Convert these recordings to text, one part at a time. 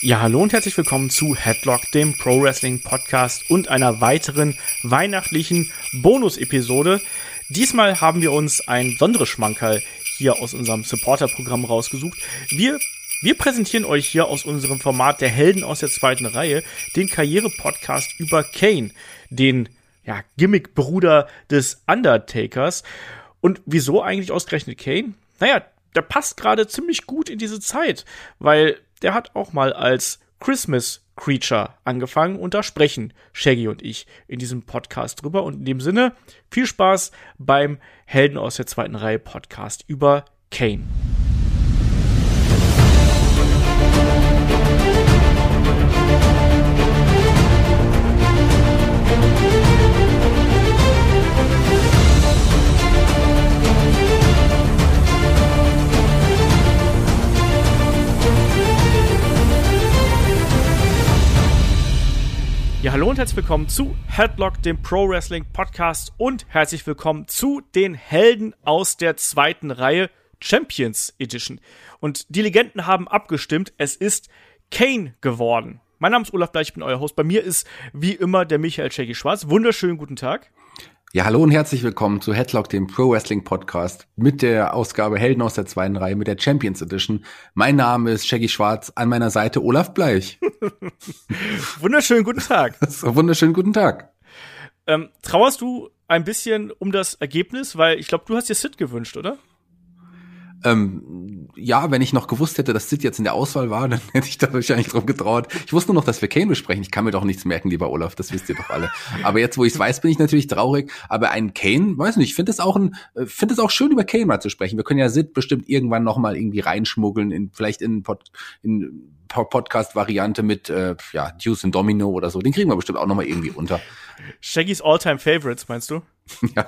Ja, hallo und herzlich willkommen zu Headlock, dem Pro Wrestling Podcast und einer weiteren weihnachtlichen Bonus-Episode. Diesmal haben wir uns ein besonderes Schmankerl hier aus unserem Supporter-Programm rausgesucht. Wir wir präsentieren euch hier aus unserem Format der Helden aus der zweiten Reihe den Karriere-Podcast über Kane, den ja, Gimmick-Bruder des Undertakers. Und wieso eigentlich ausgerechnet Kane? Naja, der passt gerade ziemlich gut in diese Zeit, weil der hat auch mal als Christmas Creature angefangen und da sprechen Shaggy und ich in diesem Podcast drüber. Und in dem Sinne, viel Spaß beim Helden aus der zweiten Reihe Podcast über Kane. Ja, hallo und herzlich willkommen zu Headlock, dem Pro Wrestling Podcast und herzlich willkommen zu den Helden aus der zweiten Reihe Champions Edition. Und die Legenden haben abgestimmt, es ist Kane geworden. Mein Name ist Olaf Bleich, ich bin euer Host. Bei mir ist wie immer der Michael Shaggy Schwarz. Wunderschönen guten Tag. Ja, hallo und herzlich willkommen zu Headlock, dem Pro Wrestling Podcast mit der Ausgabe Helden aus der zweiten Reihe mit der Champions Edition. Mein Name ist Shaggy Schwarz, an meiner Seite Olaf Bleich. Wunderschönen guten Tag. Wunderschönen guten Tag. Ähm, trauerst du ein bisschen um das Ergebnis, weil ich glaube, du hast dir Sid gewünscht, oder? Ähm, ja, wenn ich noch gewusst hätte, dass Sid jetzt in der Auswahl war, dann hätte ich da wahrscheinlich drum getraut. Ich wusste nur noch, dass wir Kane besprechen. Ich kann mir doch nichts merken, lieber Olaf, das wisst ihr doch alle. Aber jetzt, wo ich es weiß, bin ich natürlich traurig. Aber ein Kane, weiß nicht, ich finde es auch ein, äh, finde es auch schön, über Kane mal zu sprechen. Wir können ja Sid bestimmt irgendwann noch mal irgendwie reinschmuggeln, in, vielleicht in, Pod, in Podcast-Variante mit äh, ja, Deuce und Domino oder so. Den kriegen wir bestimmt auch noch mal irgendwie unter. Shaggy's All-Time Favorites, meinst du? ja,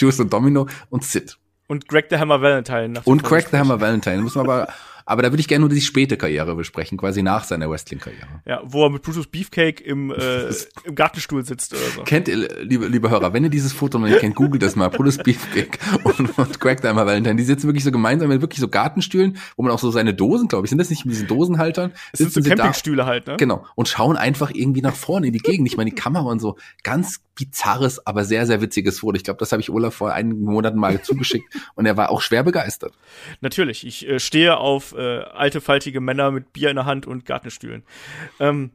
Deuce und Domino und Sid. Und Greg the Hammer Valentine. Und Greg the Hammer Valentine. Muss man aber, aber da würde ich gerne nur die späte Karriere besprechen, quasi nach seiner Wrestling-Karriere. Ja, wo er mit Brutus Beefcake im, äh, im Gartenstuhl sitzt oder so. Kennt ihr, liebe, liebe Hörer, wenn ihr dieses Foto noch nicht kennt, googelt das mal. Brutus Beefcake und, und Greg Hammer Valentine. Die sitzen wirklich so gemeinsam mit wirklich so Gartenstühlen, wo man auch so seine Dosen, glaube ich, sind das nicht mit diesen Dosenhaltern? Es sind so Campingstühle halt, ne? Genau. Und schauen einfach irgendwie nach vorne in die Gegend, nicht mal in die Kamera und so. Ganz bizarres, aber sehr, sehr witziges Foto. Ich glaube, das habe ich Olaf vor einigen Monaten mal zugeschickt und er war auch schwer begeistert. Natürlich, ich äh, stehe auf äh, alte, faltige Männer mit Bier in der Hand und Gartenstühlen. Ähm,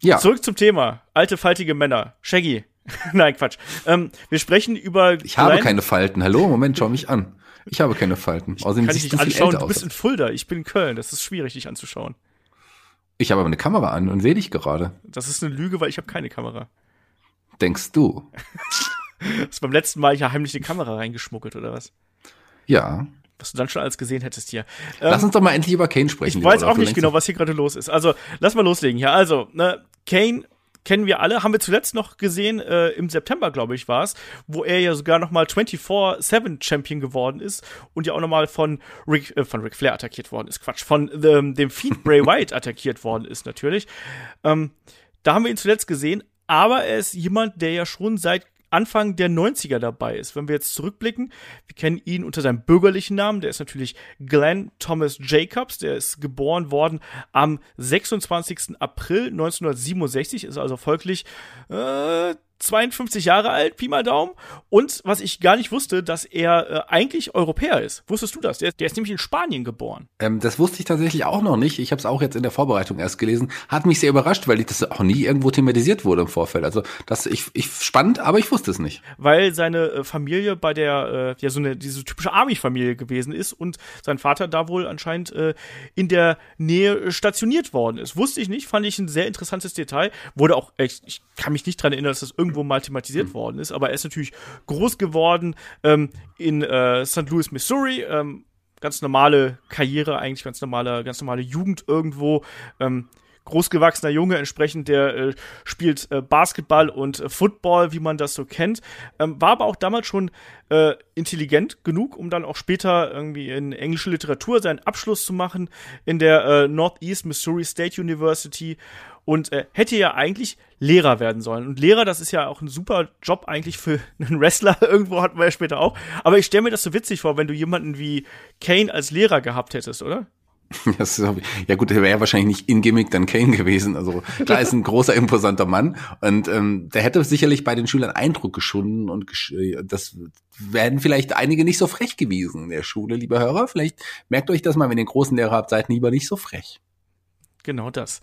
ja. Zurück zum Thema. Alte, faltige Männer. Shaggy. Nein, Quatsch. Ähm, wir sprechen über. Ich habe keine Falten. Hallo, Moment, schau mich an. Ich habe keine Falten. Außerdem kann ich nicht anschauen. Du bist in Fulda. Ich bin in Köln. Das ist schwierig, dich anzuschauen. Ich habe aber eine Kamera an und sehe dich gerade. Das ist eine Lüge, weil ich habe keine Kamera denkst du? Hast beim letzten Mal ja heimlich die Kamera reingeschmuggelt, oder was? Ja. Was du dann schon alles gesehen hättest hier. Lass ähm, uns doch mal endlich über Kane sprechen. Ich weiß auch nicht genau, was hier gerade los ist. Also, lass mal loslegen hier. Also, ne, Kane kennen wir alle, haben wir zuletzt noch gesehen, äh, im September, glaube ich, war es, wo er ja sogar noch mal 24-7 Champion geworden ist und ja auch noch mal von Rick, äh, von Ric Flair attackiert worden ist. Quatsch, von ähm, dem Fiend Bray White attackiert worden ist, natürlich. Ähm, da haben wir ihn zuletzt gesehen, aber er ist jemand, der ja schon seit Anfang der 90er dabei ist. Wenn wir jetzt zurückblicken, wir kennen ihn unter seinem bürgerlichen Namen, der ist natürlich Glenn Thomas Jacobs, der ist geboren worden am 26. April 1967, ist also folglich äh, 52 Jahre alt, Pi mal Daumen. Und was ich gar nicht wusste, dass er äh, eigentlich Europäer ist. Wusstest du das? Der, der ist nämlich in Spanien geboren. Ähm, das wusste ich tatsächlich auch noch nicht. Ich habe es auch jetzt in der Vorbereitung erst gelesen. Hat mich sehr überrascht, weil ich das auch nie irgendwo thematisiert wurde im Vorfeld. Also das ich, ich spannend, aber ich wusste es nicht. Weil seine äh, Familie bei der äh, ja so eine diese typische Army-Familie gewesen ist und sein Vater da wohl anscheinend äh, in der Nähe stationiert worden ist. Wusste ich nicht, fand ich ein sehr interessantes Detail. Wurde auch, ich, ich kann mich nicht dran erinnern, dass das irgendwie irgendwo mal thematisiert worden ist. Aber er ist natürlich groß geworden ähm, in äh, St. Louis, Missouri. Ähm, ganz normale Karriere, eigentlich ganz normale, ganz normale Jugend irgendwo. Ähm, großgewachsener Junge, entsprechend der äh, spielt äh, Basketball und äh, Football, wie man das so kennt. Ähm, war aber auch damals schon äh, intelligent genug, um dann auch später irgendwie in englische Literatur seinen Abschluss zu machen in der äh, Northeast Missouri State University und äh, hätte ja eigentlich Lehrer werden sollen. Und Lehrer, das ist ja auch ein super Job eigentlich für einen Wrestler, irgendwo hatten wir ja später auch. Aber ich stelle mir das so witzig vor, wenn du jemanden wie Kane als Lehrer gehabt hättest, oder? ja gut, der wäre wahrscheinlich nicht in Gimmick dann Kane gewesen. Also klar ist ein großer, imposanter Mann und ähm, der hätte sicherlich bei den Schülern Eindruck geschunden und gesch äh, das werden vielleicht einige nicht so frech gewesen in der Schule, liebe Hörer. Vielleicht merkt euch das mal, wenn ihr einen großen Lehrer habt, seid lieber nicht so frech. Genau das.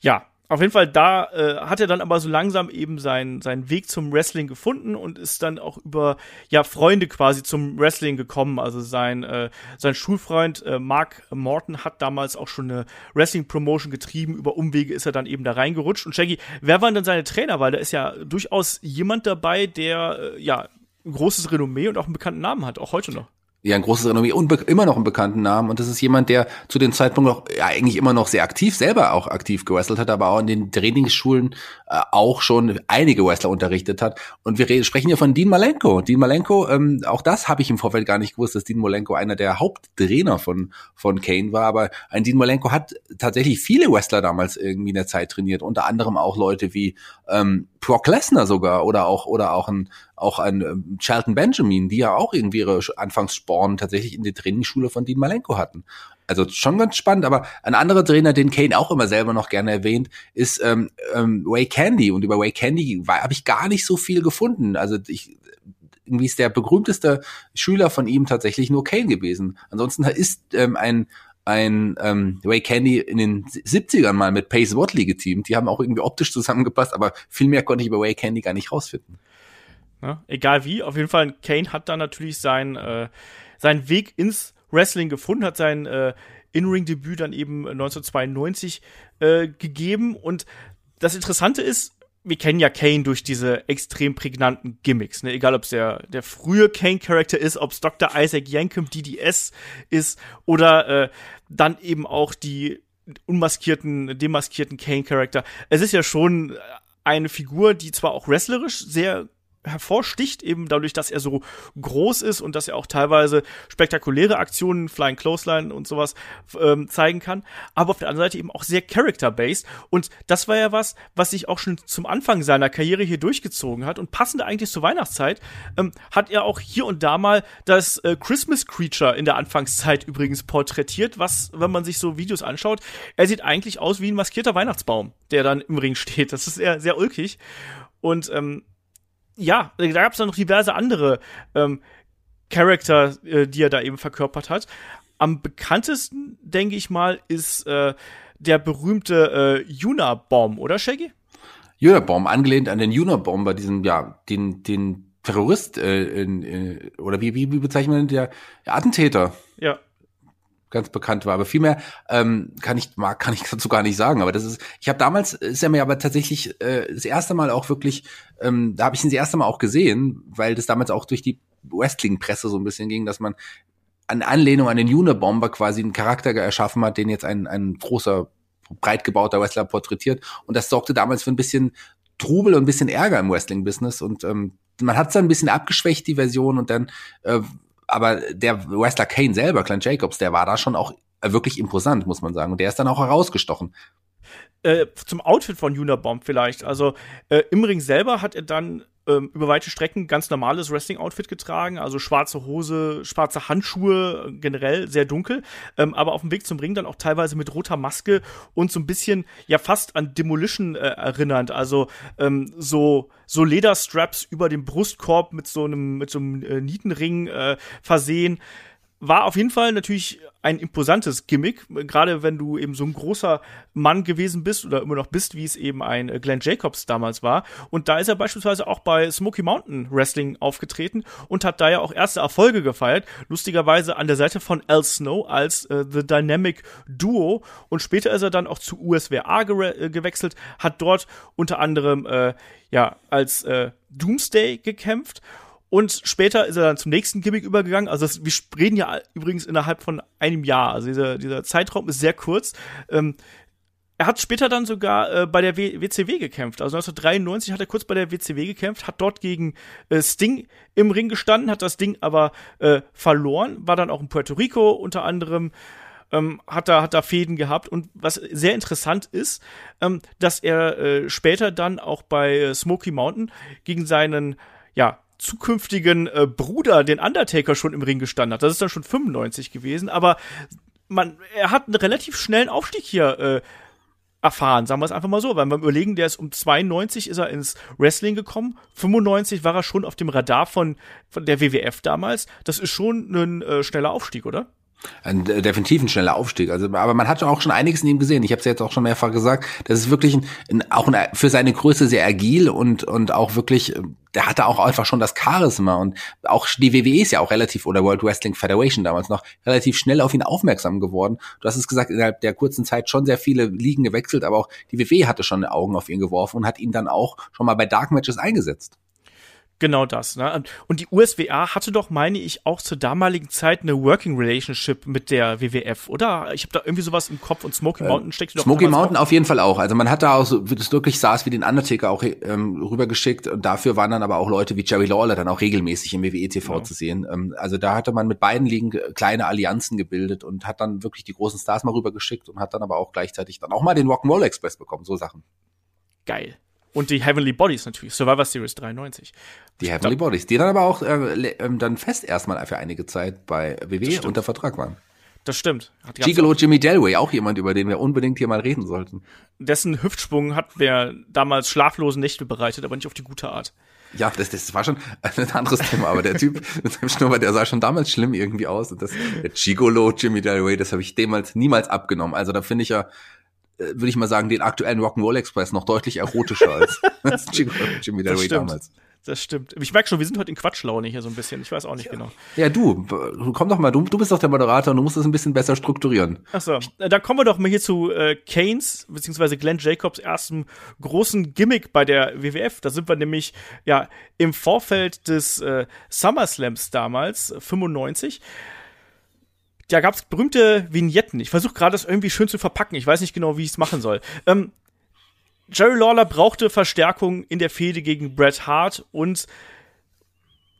Ja, auf jeden Fall, da äh, hat er dann aber so langsam eben seinen, seinen Weg zum Wrestling gefunden und ist dann auch über ja Freunde quasi zum Wrestling gekommen. Also sein, äh, sein Schulfreund äh, Mark Morton hat damals auch schon eine Wrestling-Promotion getrieben. Über Umwege ist er dann eben da reingerutscht. Und Shaggy, wer waren denn seine Trainer? Weil da ist ja durchaus jemand dabei, der äh, ja ein großes Renommee und auch einen bekannten Namen hat, auch heute noch ja ein großes Renommee und immer noch einen bekannten Namen. Und das ist jemand, der zu dem Zeitpunkt noch ja, eigentlich immer noch sehr aktiv, selber auch aktiv gewrestelt hat, aber auch in den Trainingsschulen äh, auch schon einige Wrestler unterrichtet hat. Und wir reden, sprechen hier von Dean Malenko. Dean Malenko, ähm, auch das habe ich im Vorfeld gar nicht gewusst, dass Dean Malenko einer der Haupttrainer von, von Kane war. Aber ein Dean Malenko hat tatsächlich viele Wrestler damals irgendwie in der Zeit trainiert. Unter anderem auch Leute wie ähm, Brock Lesnar sogar oder auch, oder auch ein, auch ein ähm, Charlton Benjamin, die ja auch irgendwie ihre Anfangssporen tatsächlich in der Trainingsschule von Dean Malenko hatten. Also schon ganz spannend, aber ein anderer Trainer, den Kane auch immer selber noch gerne erwähnt, ist ähm, ähm, Way Candy. Und über Way Candy habe ich gar nicht so viel gefunden. Also ich, irgendwie ist der berühmteste Schüler von ihm tatsächlich nur Kane gewesen. Ansonsten ist ähm, ein ein ähm, Ray Candy in den 70ern mal mit Pace Watley geteamt. Die haben auch irgendwie optisch zusammengepasst, aber viel mehr konnte ich über Ray Candy gar nicht rausfinden. Ja, egal wie, auf jeden Fall, Kane hat da natürlich sein, äh, seinen Weg ins Wrestling gefunden, hat sein äh, In-Ring-Debüt dann eben 1992 äh, gegeben. Und das Interessante ist, wir kennen ja Kane durch diese extrem prägnanten Gimmicks, ne? Egal ob es der, der frühe Kane-Charakter ist, ob es Dr. Isaac Yankem DDS ist oder äh, dann eben auch die unmaskierten, demaskierten Kane-Charakter. Es ist ja schon eine Figur, die zwar auch wrestlerisch sehr hervorsticht, eben dadurch, dass er so groß ist und dass er auch teilweise spektakuläre Aktionen, Flying Clothesline und sowas ähm, zeigen kann, aber auf der anderen Seite eben auch sehr character-based. Und das war ja was, was sich auch schon zum Anfang seiner Karriere hier durchgezogen hat. Und passend eigentlich zur Weihnachtszeit ähm, hat er auch hier und da mal das äh, Christmas Creature in der Anfangszeit übrigens porträtiert, was, wenn man sich so Videos anschaut, er sieht eigentlich aus wie ein maskierter Weihnachtsbaum, der dann im Ring steht. Das ist eher sehr ulkig. Und ähm, ja, da gab es dann noch diverse andere ähm, Charakter, äh, die er da eben verkörpert hat. Am bekanntesten, denke ich mal, ist äh, der berühmte äh, Unabomb, oder Shaggy? Unabomb, angelehnt an den Unabomber, diesen, ja, den, den Terrorist, äh, in, äh, oder wie, wie, wie bezeichnet man den, der Attentäter. Ja ganz bekannt war. Aber viel mehr ähm, kann ich mag kann ich dazu gar nicht sagen. Aber das ist, ich habe damals ist er mir aber tatsächlich äh, das erste Mal auch wirklich, ähm, da habe ich ihn das erste Mal auch gesehen, weil das damals auch durch die Wrestling-Presse so ein bisschen ging, dass man an Anlehnung an den Unabomber quasi einen Charakter erschaffen hat, den jetzt ein ein großer breit gebauter Wrestler porträtiert. Und das sorgte damals für ein bisschen Trubel und ein bisschen Ärger im Wrestling-Business und ähm, man hat es dann ein bisschen abgeschwächt, die Version, und dann äh, aber der Wrestler Kane selber, Clint Jacobs, der war da schon auch wirklich imposant, muss man sagen. Und der ist dann auch herausgestochen. Äh, zum Outfit von Unabomb vielleicht. Also äh, im Ring selber hat er dann ähm, über weite Strecken ganz normales Wrestling-Outfit getragen, also schwarze Hose, schwarze Handschuhe, generell sehr dunkel, ähm, aber auf dem Weg zum Ring dann auch teilweise mit roter Maske und so ein bisschen ja fast an Demolition äh, erinnernd, also ähm, so so Lederstraps über dem Brustkorb mit so einem mit so einem äh, Nietenring äh, versehen war auf jeden Fall natürlich ein imposantes Gimmick, gerade wenn du eben so ein großer Mann gewesen bist oder immer noch bist, wie es eben ein Glenn Jacobs damals war. Und da ist er beispielsweise auch bei Smoky Mountain Wrestling aufgetreten und hat da ja auch erste Erfolge gefeiert. Lustigerweise an der Seite von Al Snow als äh, The Dynamic Duo. Und später ist er dann auch zu USWA ge äh, gewechselt, hat dort unter anderem äh, ja als äh, Doomsday gekämpft und später ist er dann zum nächsten Gimmick übergegangen. Also das, wir reden ja übrigens innerhalb von einem Jahr. Also dieser, dieser Zeitraum ist sehr kurz. Ähm, er hat später dann sogar äh, bei der w WCW gekämpft. Also 1993 hat er kurz bei der WCW gekämpft, hat dort gegen äh, Sting im Ring gestanden, hat das Ding aber äh, verloren, war dann auch in Puerto Rico unter anderem. Ähm, hat da hat da Fäden gehabt und was sehr interessant ist, ähm, dass er äh, später dann auch bei äh, Smoky Mountain gegen seinen ja zukünftigen äh, Bruder, den Undertaker, schon im Ring gestanden hat. Das ist dann schon 95 gewesen, aber man, er hat einen relativ schnellen Aufstieg hier äh, erfahren, sagen wir es einfach mal so, weil wir überlegen, der ist um 92 ist er ins Wrestling gekommen, 95 war er schon auf dem Radar von, von der WWF damals. Das ist schon ein äh, schneller Aufstieg, oder? Ein, äh, definitiv ein schneller Aufstieg. Also, aber man hat auch schon einiges in ihm gesehen. Ich habe es jetzt auch schon mehrfach gesagt. Das ist wirklich ein, ein, auch ein, für seine Größe sehr agil und und auch wirklich. Der hatte auch einfach schon das Charisma und auch die WWE ist ja auch relativ oder World Wrestling Federation damals noch relativ schnell auf ihn aufmerksam geworden. Du hast es gesagt, innerhalb der kurzen Zeit schon sehr viele Ligen gewechselt, aber auch die WWE hatte schon Augen auf ihn geworfen und hat ihn dann auch schon mal bei Dark Matches eingesetzt. Genau das. Ne? Und die USWA hatte doch, meine ich, auch zur damaligen Zeit eine Working Relationship mit der WWF, oder? Ich habe da irgendwie sowas im Kopf und Smoky äh, Mountain steckt doch Smoky Mountain auf jeden Fall auch. Also man hat da auch so, wie das wirklich saß, wie den Undertaker auch ähm, rübergeschickt und dafür waren dann aber auch Leute wie Jerry Lawler dann auch regelmäßig im WWE TV genau. zu sehen. Ähm, also da hatte man mit beiden Ligen kleine Allianzen gebildet und hat dann wirklich die großen Stars mal rübergeschickt und hat dann aber auch gleichzeitig dann auch mal den Rock'n'Roll Express bekommen, so Sachen. Geil. Und die Heavenly Bodies natürlich, Survivor Series 93. Die Heavenly Bodies, die dann aber auch äh, ähm, dann fest erstmal für einige Zeit bei WWE unter Vertrag waren. Das stimmt. Gigolo Jimmy Delway, auch jemand, über den wir unbedingt hier mal reden sollten. Dessen Hüftsprung hat mir damals schlaflose Nächte bereitet, aber nicht auf die gute Art. Ja, das, das war schon ein anderes Thema, aber der Typ mit seinem Schnurrbart, der sah schon damals schlimm irgendwie aus. Und das, der Gigolo Jimmy Delway, das habe ich damals niemals abgenommen. Also da finde ich ja, würde ich mal sagen, den aktuellen Rock'n'Roll Express noch deutlich erotischer als, Jimmy Delray damals. Das stimmt. Ich merke schon, wir sind heute in Quatschlaune hier so ein bisschen. Ich weiß auch nicht ja. genau. Ja, du, komm doch mal, du, du bist doch der Moderator und du musst das ein bisschen besser strukturieren. Achso, da kommen wir doch mal hier zu äh, Keynes, beziehungsweise Glenn Jacobs erstem großen Gimmick bei der WWF. Da sind wir nämlich ja im Vorfeld des äh, SummerSlams damals, 95 da gab es berühmte Vignetten. Ich versuche gerade das irgendwie schön zu verpacken. Ich weiß nicht genau, wie ich es machen soll. Ähm, Jerry Lawler brauchte Verstärkung in der Fehde gegen Bret Hart und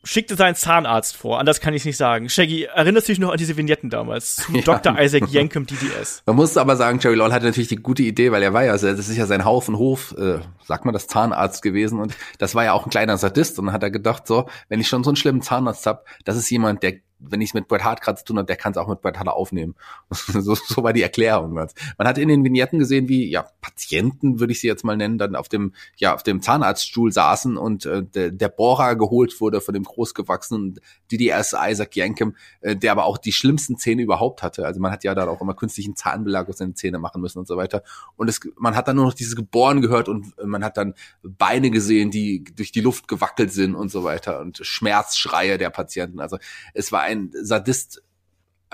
schickte seinen Zahnarzt vor. Anders kann ich nicht sagen. Shaggy, erinnerst du dich noch an diese Vignetten damals? Zu ja. Dr. Isaac Yankem DDS. Man muss aber sagen, Jerry Lawler hatte natürlich die gute Idee, weil er war ja, also das ist ja sein Haufen Hof, äh, sagt man das, Zahnarzt gewesen und das war ja auch ein kleiner Sadist und dann hat er gedacht, so, wenn ich schon so einen schlimmen Zahnarzt hab, das ist jemand, der wenn ich es mit Bret Hart gerade zu tun habe, der kann es auch mit Bret Hart aufnehmen. so, so war die Erklärung. Man hat in den Vignetten gesehen, wie ja Patienten, würde ich sie jetzt mal nennen, dann auf dem ja auf dem Zahnarztstuhl saßen und äh, der, der Bohrer geholt wurde von dem großgewachsenen DDS Isaac Yankem, äh, der aber auch die schlimmsten Zähne überhaupt hatte. Also man hat ja da auch immer künstlichen Zahnbelag auf seine Zähne machen müssen und so weiter. Und es, man hat dann nur noch dieses Geboren gehört und man hat dann Beine gesehen, die durch die Luft gewackelt sind und so weiter und Schmerzschreie der Patienten. Also es war ein Sadist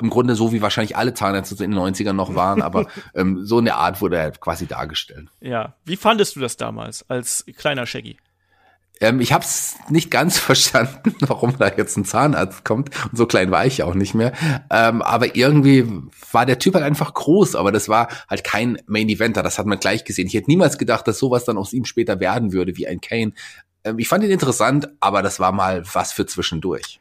im Grunde so wie wahrscheinlich alle Zahnärzte in den 90ern noch waren, aber ähm, so in der Art wurde er quasi dargestellt. Ja, wie fandest du das damals als kleiner Shaggy? Ähm, ich habe es nicht ganz verstanden, warum da jetzt ein Zahnarzt kommt. Und so klein war ich auch nicht mehr. Ähm, aber irgendwie war der Typ halt einfach groß, aber das war halt kein Main Eventer. Das hat man gleich gesehen. Ich hätte niemals gedacht, dass sowas dann aus ihm später werden würde wie ein Kane. Ähm, ich fand ihn interessant, aber das war mal was für zwischendurch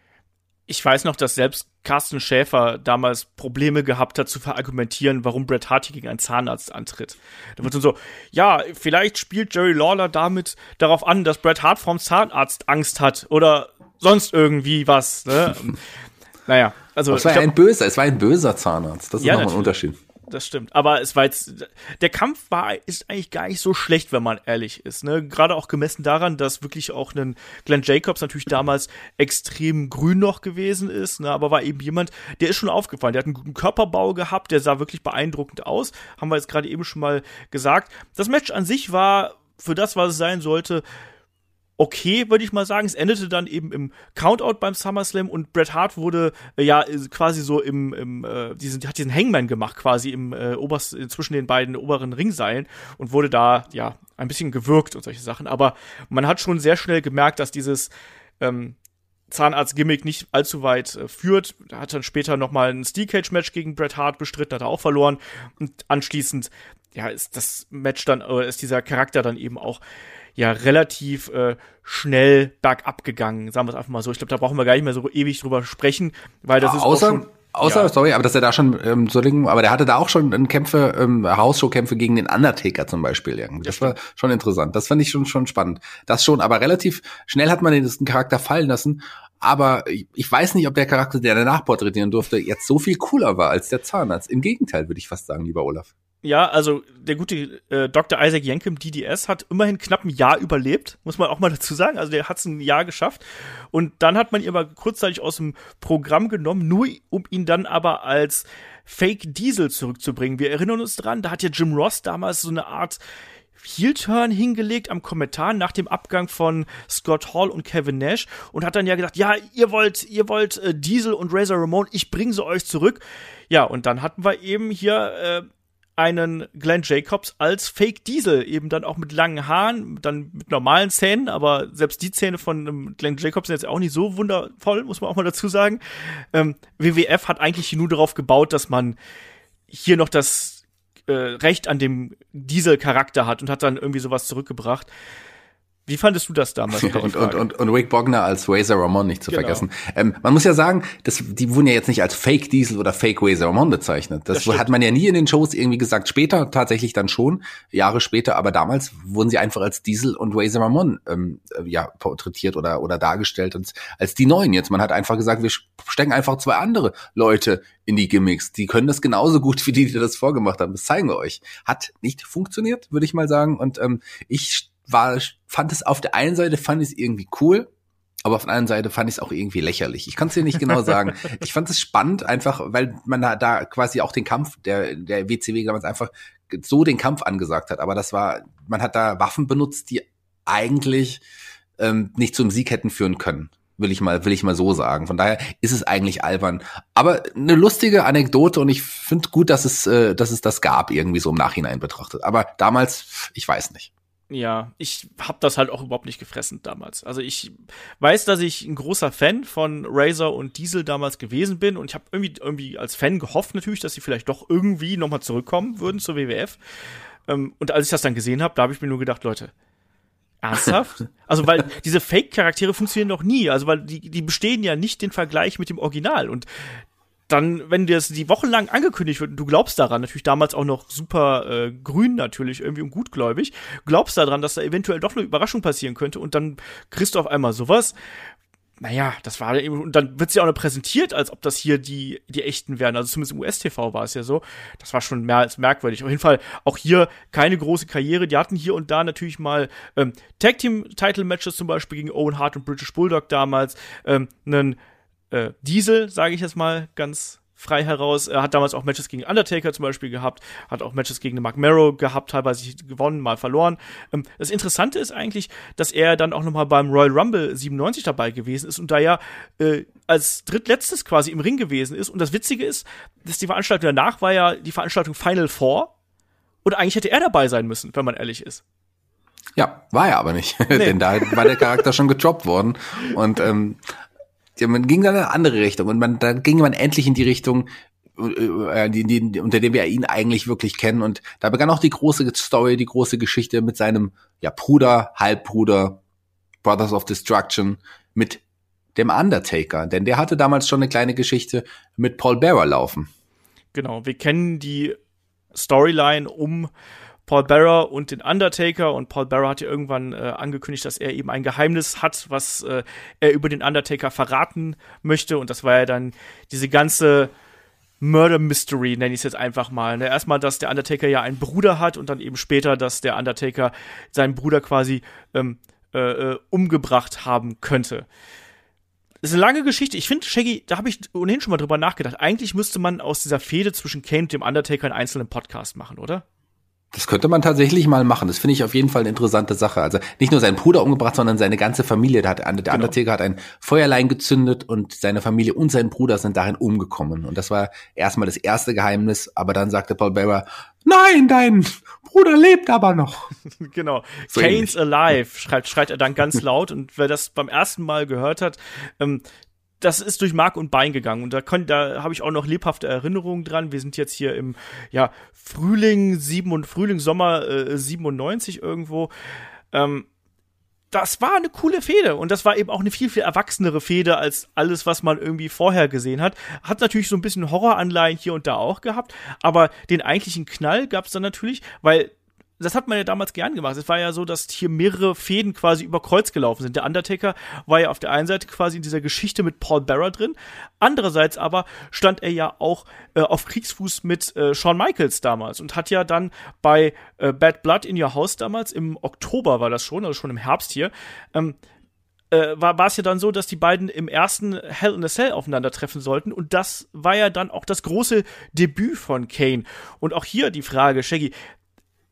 ich weiß noch, dass selbst Carsten Schäfer damals Probleme gehabt hat zu verargumentieren, warum Bret Hart hier gegen einen Zahnarzt antritt. Da wird dann so, ja, vielleicht spielt Jerry Lawler damit darauf an, dass Bret Hart vom Zahnarzt Angst hat oder sonst irgendwie was. Ne? naja, also. Es war glaub, ein böser, es war ein böser Zahnarzt. Das ist ja, nochmal ein Unterschied das stimmt. Aber es war jetzt, der Kampf war, ist eigentlich gar nicht so schlecht, wenn man ehrlich ist, ne? Gerade auch gemessen daran, dass wirklich auch ein Glenn Jacobs natürlich damals extrem grün noch gewesen ist, ne? Aber war eben jemand, der ist schon aufgefallen. Der hat einen guten Körperbau gehabt, der sah wirklich beeindruckend aus. Haben wir jetzt gerade eben schon mal gesagt. Das Match an sich war für das, was es sein sollte, okay, würde ich mal sagen. Es endete dann eben im Countout beim SummerSlam und Bret Hart wurde äh, ja quasi so im, im äh, diesen, hat diesen Hangman gemacht, quasi im äh, oberst, zwischen den beiden oberen Ringseilen und wurde da ja ein bisschen gewürgt und solche Sachen. Aber man hat schon sehr schnell gemerkt, dass dieses ähm, Zahnarzt-Gimmick nicht allzu weit äh, führt. Er hat dann später nochmal ein Steel Cage-Match gegen Bret Hart bestritten, hat er auch verloren. Und anschließend, ja, ist das Match dann, äh, ist dieser Charakter dann eben auch ja relativ äh, schnell bergab gegangen, sagen wir es einfach mal so. Ich glaube, da brauchen wir gar nicht mehr so ewig drüber sprechen, weil das ja, ist außer, Außer, Ja. sorry, aber dass er da schon ähm, so Dinge, aber der hatte da auch schon Kämpfe, ähm, Hausshow-Kämpfe gegen den Undertaker zum Beispiel irgendwie. Das war schon interessant. Das fand ich schon schon spannend. Das schon, aber relativ schnell hat man den Charakter fallen lassen. Aber ich, ich weiß nicht, ob der Charakter, der danach porträtieren durfte, jetzt so viel cooler war als der Zahnarzt. Im Gegenteil, würde ich fast sagen, lieber Olaf. Ja, also der gute äh, Dr. Isaac Yankem, DDS, hat immerhin knapp ein Jahr überlebt, muss man auch mal dazu sagen. Also der hat es ein Jahr geschafft. Und dann hat man ihn aber kurzzeitig aus dem Programm genommen, nur um ihn dann aber als Fake Diesel zurückzubringen. Wir erinnern uns dran, da hat ja Jim Ross damals so eine Art Heel-Turn hingelegt am Kommentar nach dem Abgang von Scott Hall und Kevin Nash und hat dann ja gesagt, ja, ihr wollt, ihr wollt äh, Diesel und Razor Ramon, ich bringe sie euch zurück. Ja, und dann hatten wir eben hier äh, einen Glenn Jacobs als Fake Diesel, eben dann auch mit langen Haaren, dann mit normalen Zähnen, aber selbst die Zähne von Glenn Jacobs sind jetzt auch nicht so wundervoll, muss man auch mal dazu sagen. Ähm, WWF hat eigentlich nur darauf gebaut, dass man hier noch das äh, Recht an dem Diesel-Charakter hat und hat dann irgendwie sowas zurückgebracht. Wie fandest du das damals? und, und, und, und Rick Bogner als Razor Ramon nicht zu Genau. vergessen. Ähm, man muss ja sagen, das, die wurden ja jetzt nicht als Fake Diesel oder Fake Razor Ramon bezeichnet. Das, Das hat man ja nie in den Shows irgendwie gesagt. Später tatsächlich dann schon, Jahre später, aber damals wurden sie einfach als Diesel und Razor Ramon ähm, äh, ja, porträtiert oder, oder dargestellt als, als die Neuen jetzt. Man hat einfach gesagt, wir stecken einfach zwei andere Leute in die Gimmicks. Die können das genauso gut wie die, die das vorgemacht haben. Das zeigen wir euch. Hat nicht funktioniert, würde ich mal sagen. Und ähm, ich war, fand es auf der einen Seite fand ich es irgendwie cool, aber auf der anderen Seite fand ich es auch irgendwie lächerlich. Ich kann es dir nicht genau sagen. Ich fand es spannend, einfach, weil man da, da quasi auch den Kampf der, der WCW damals einfach so den Kampf angesagt hat. Aber das war, man hat da Waffen benutzt, die eigentlich ähm, nicht zum Sieg hätten führen können. Will ich mal, will ich mal so sagen. Von daher ist es eigentlich albern. Aber eine lustige Anekdote und ich finde gut, dass es, äh, dass es das gab, irgendwie so im Nachhinein betrachtet. Aber damals, ich weiß nicht. Ja, ich hab das halt auch überhaupt nicht gefressen damals. Also ich weiß, dass ich ein großer Fan von Razor und Diesel damals gewesen bin und ich habe irgendwie irgendwie als Fan gehofft natürlich, dass sie vielleicht doch irgendwie noch mal zurückkommen würden zur WWF. Ähm, und als ich das dann gesehen habe, da habe ich mir nur gedacht, Leute, ernsthaft? also weil diese Fake-Charaktere funktionieren noch nie, also weil die die bestehen ja nicht den Vergleich mit dem Original und dann, wenn dir das die Woche lang angekündigt wird und du glaubst daran, natürlich damals auch noch super äh, grün natürlich, irgendwie und gutgläubig, glaubst daran, dass da eventuell doch eine Überraschung passieren könnte und dann kriegst du auf einmal sowas. Naja, das war eben, und dann wird's ja auch noch präsentiert, als ob das hier die, die echten wären. Also zumindest im US-TV war es ja so. Das war schon mehr als merkwürdig. Auf jeden Fall auch hier keine große Karriere. Die hatten hier und da natürlich mal ähm, Tag-Team-Title-Matches zum Beispiel gegen Owen Hart und British Bulldog damals. Ähm, einen äh, Diesel, sage ich jetzt mal ganz frei heraus. Er hat damals auch Matches gegen Undertaker zum Beispiel gehabt, hat auch Matches gegen Mark Marrow gehabt, teilweise gewonnen, mal verloren. Ähm, das Interessante ist eigentlich, dass er dann auch nochmal beim Royal Rumble 97 dabei gewesen ist und da ja äh, als drittletztes quasi im Ring gewesen ist. Und das Witzige ist, dass die Veranstaltung danach war ja die Veranstaltung Final Four. Und eigentlich hätte er dabei sein müssen, wenn man ehrlich ist. Ja, war er aber nicht, denn da war der Charakter schon gedroppt worden und ähm, man ging dann in eine andere Richtung und man dann ging man endlich in die Richtung, äh, die, die, unter dem wir ihn eigentlich wirklich kennen und da begann auch die große Story, die große Geschichte mit seinem ja Bruder, Halbbruder, Brothers of Destruction mit dem Undertaker, denn der hatte damals schon eine kleine Geschichte mit Paul Bearer laufen. Genau, wir kennen die Storyline um Paul Bearer und den Undertaker und Paul Bearer hat ja irgendwann äh, angekündigt, dass er eben ein Geheimnis hat, was äh, er über den Undertaker verraten möchte und das war ja dann diese ganze Murder Mystery, nenne ich es jetzt einfach mal. Ne? Erstmal, dass der Undertaker ja einen Bruder hat und dann eben später, dass der Undertaker seinen Bruder quasi ähm, äh, äh, umgebracht haben könnte. Das ist eine lange Geschichte. Ich finde, Shaggy, da habe ich ohnehin schon mal drüber nachgedacht. Eigentlich müsste man aus dieser Fehde zwischen Kane und dem Undertaker einen einzelnen Podcast machen, oder? Das könnte man tatsächlich mal machen. Das finde ich auf jeden Fall eine interessante Sache. Also nicht nur seinen Bruder umgebracht, sondern seine ganze Familie. Der, hat, der Genau. Undertaker hat ein Feuerlein gezündet und seine Familie und sein Bruder sind darin umgekommen. Und das war erstmal das erste Geheimnis. Aber dann sagte Paul Bearer, nein, dein Bruder lebt aber noch. genau. So Kane's ähnlich. alive, schreit, schreit er dann ganz laut. Und wer das beim ersten Mal gehört hat, ähm, das ist durch Mark und Bein gegangen und da, kon- da habe ich auch noch lebhafte Erinnerungen dran. Wir sind jetzt hier im ja, Frühling, sieben und Frühling, Sommer äh, 97 irgendwo. Ähm, das war eine coole Fehde und das war eben auch eine viel, viel erwachsenere Fehde als alles, was man irgendwie vorher gesehen hat. Hat natürlich so ein bisschen Horroranleihen hier und da auch gehabt, aber den eigentlichen Knall gab es dann natürlich, weil das hat man ja damals gern gemacht. Es war ja so, dass hier mehrere Fäden quasi über Kreuz gelaufen sind. Der Undertaker war ja auf der einen Seite quasi in dieser Geschichte mit Paul Bearer drin. Andererseits aber stand er ja auch äh, auf Kriegsfuß mit äh, Shawn Michaels damals und hat ja dann bei äh, Bad Blood in Your House damals, im Oktober war das schon, also schon im Herbst hier, ähm, äh, war es ja dann so, dass die beiden im ersten Hell in a Cell aufeinandertreffen sollten und das war ja dann auch das große Debüt von Kane. Und auch hier die Frage, Shaggy,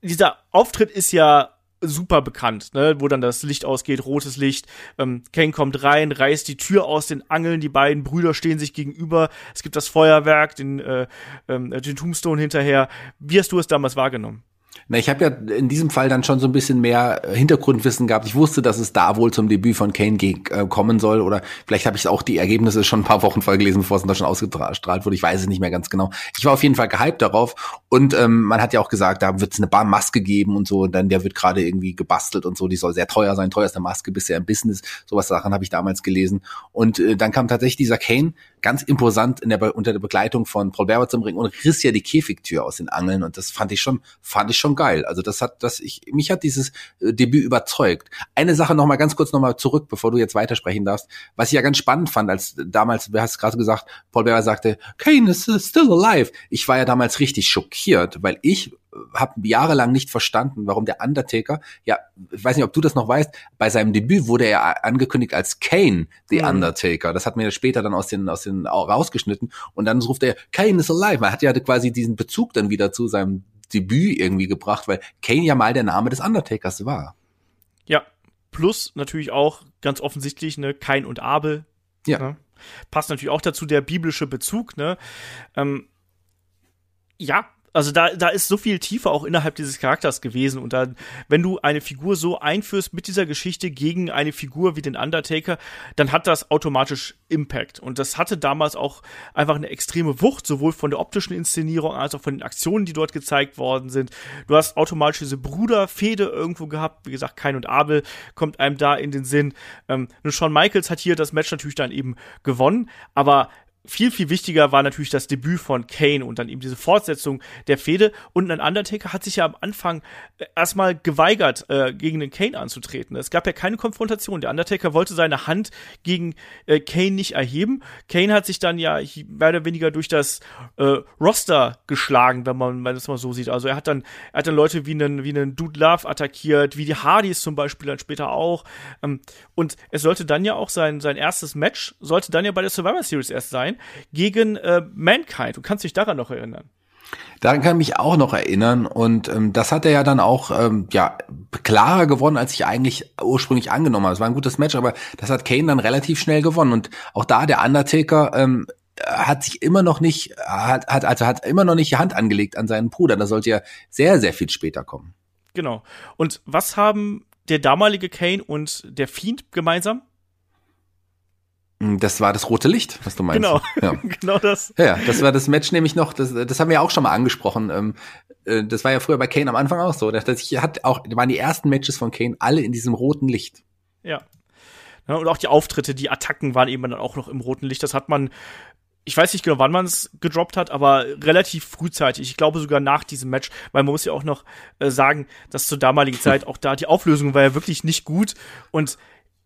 dieser Auftritt ist ja super bekannt, ne? wo dann das Licht ausgeht, rotes Licht. Ähm, Kane kommt rein, reißt die Tür aus den Angeln, die beiden Brüder stehen sich gegenüber. Es gibt das Feuerwerk, den, äh, ähm, den Tombstone hinterher. Wie hast du es damals wahrgenommen? Na, ich habe ja in diesem Fall dann schon so ein bisschen mehr äh, Hintergrundwissen gehabt. Ich wusste, dass es da wohl zum Debüt von Kane äh, kommen soll. Oder vielleicht habe ich auch die Ergebnisse schon ein paar Wochen vorher gelesen, bevor es da schon ausgestrahlt wurde. Ich weiß es nicht mehr ganz genau. Ich war auf jeden Fall gehypt darauf. Und ähm, man hat ja auch gesagt, da wird es eine Maske geben und so. Und dann der wird gerade irgendwie gebastelt und so. Die soll sehr teuer sein. Teuerste Maske bisher im Business. Sowas daran habe ich damals gelesen. Und äh, dann kam tatsächlich dieser Kane ganz imposant in der, unter der Begleitung von Paul Berber zum Ring und riss ja die Käfigtür aus den Angeln. Und das fand ich schon, fand ich schon geil. Also das hat, das ich, mich hat dieses äh, Debüt überzeugt. Eine Sache noch mal ganz kurz noch mal zurück, bevor du jetzt weitersprechen darfst. Was ich ja ganz spannend fand, als damals, wer hast gerade gesagt, Paul Bearer sagte, Kane is still alive. Ich war ja damals richtig schockiert, weil ich habe jahrelang nicht verstanden, warum der Undertaker, ja, ich weiß nicht, ob du das noch weißt, bei seinem Debüt wurde er angekündigt als Kane, the mhm. Undertaker. Das hat mir später dann aus den, aus den rausgeschnitten und dann ruft er, Kane is alive. Man hat ja quasi diesen Bezug dann wieder zu seinem Debüt irgendwie gebracht, weil Kane ja mal der Name des Undertakers war. Ja, plus natürlich auch ganz offensichtlich ne Kain und Abel. Ja. Ne? Passt natürlich auch dazu der biblische Bezug. Ne? Ähm, ja, also da, da ist so viel Tiefe auch innerhalb dieses Charakters gewesen. Und dann, wenn du eine Figur so einführst mit dieser Geschichte gegen eine Figur wie den Undertaker, dann hat das automatisch Impact. Und das hatte damals auch einfach eine extreme Wucht, sowohl von der optischen Inszenierung als auch von den Aktionen, die dort gezeigt worden sind. Du hast automatisch diese Bruderfehde irgendwo gehabt. Wie gesagt, Kain und Abel kommt einem da in den Sinn. Ähm, Shawn Michaels hat hier das Match natürlich dann eben gewonnen, aber viel, viel wichtiger war natürlich das Debüt von Kane und dann eben diese Fortsetzung der Fehde. Und ein Undertaker hat sich ja am Anfang äh, erstmal geweigert, äh, gegen den Kane anzutreten. Es gab ja keine Konfrontation. Der Undertaker wollte seine Hand gegen äh, Kane nicht erheben. Kane hat sich dann ja mehr oder weniger durch das äh, Roster geschlagen, wenn man, wenn das mal so sieht. Also er hat dann, er hat dann Leute wie einen, wie einen Dude Love attackiert, wie die Hardys zum Beispiel dann später auch. Ähm, und es sollte dann ja auch sein, sein erstes Match, sollte dann ja bei der Survivor Series erst sein gegen äh, Mankind. Du kannst dich daran noch erinnern. Daran kann ich mich auch noch erinnern und ähm, das hat er ja dann auch ähm, ja klarer gewonnen, als ich eigentlich ursprünglich angenommen habe. Es war ein gutes Match, aber das hat Kane dann relativ schnell gewonnen und auch da der Undertaker ähm, hat sich immer noch nicht hat, hat also hat immer noch nicht die Hand angelegt an seinen Bruder. Da sollte ja sehr sehr viel später kommen. Genau. Und was haben der damalige Kane und der Fiend gemeinsam? Hm, das war das rote Licht, was du meinst. Genau, ja. genau das. Ja, das war das Match nämlich noch, das, das haben wir auch schon mal angesprochen. Ähm, äh, das war ja früher bei Kane am Anfang auch so. Das hat auch, waren die ersten Matches von Kane alle in diesem roten Licht. Ja. ja. Und auch die Auftritte, die Attacken waren eben dann auch noch im roten Licht. Das hat man, ich weiß nicht genau, wann man es gedroppt hat, aber relativ frühzeitig. Ich glaube sogar nach diesem Match, weil man muss ja auch noch äh, sagen, dass zur damaligen Zeit auch da die Auflösung war ja wirklich nicht gut und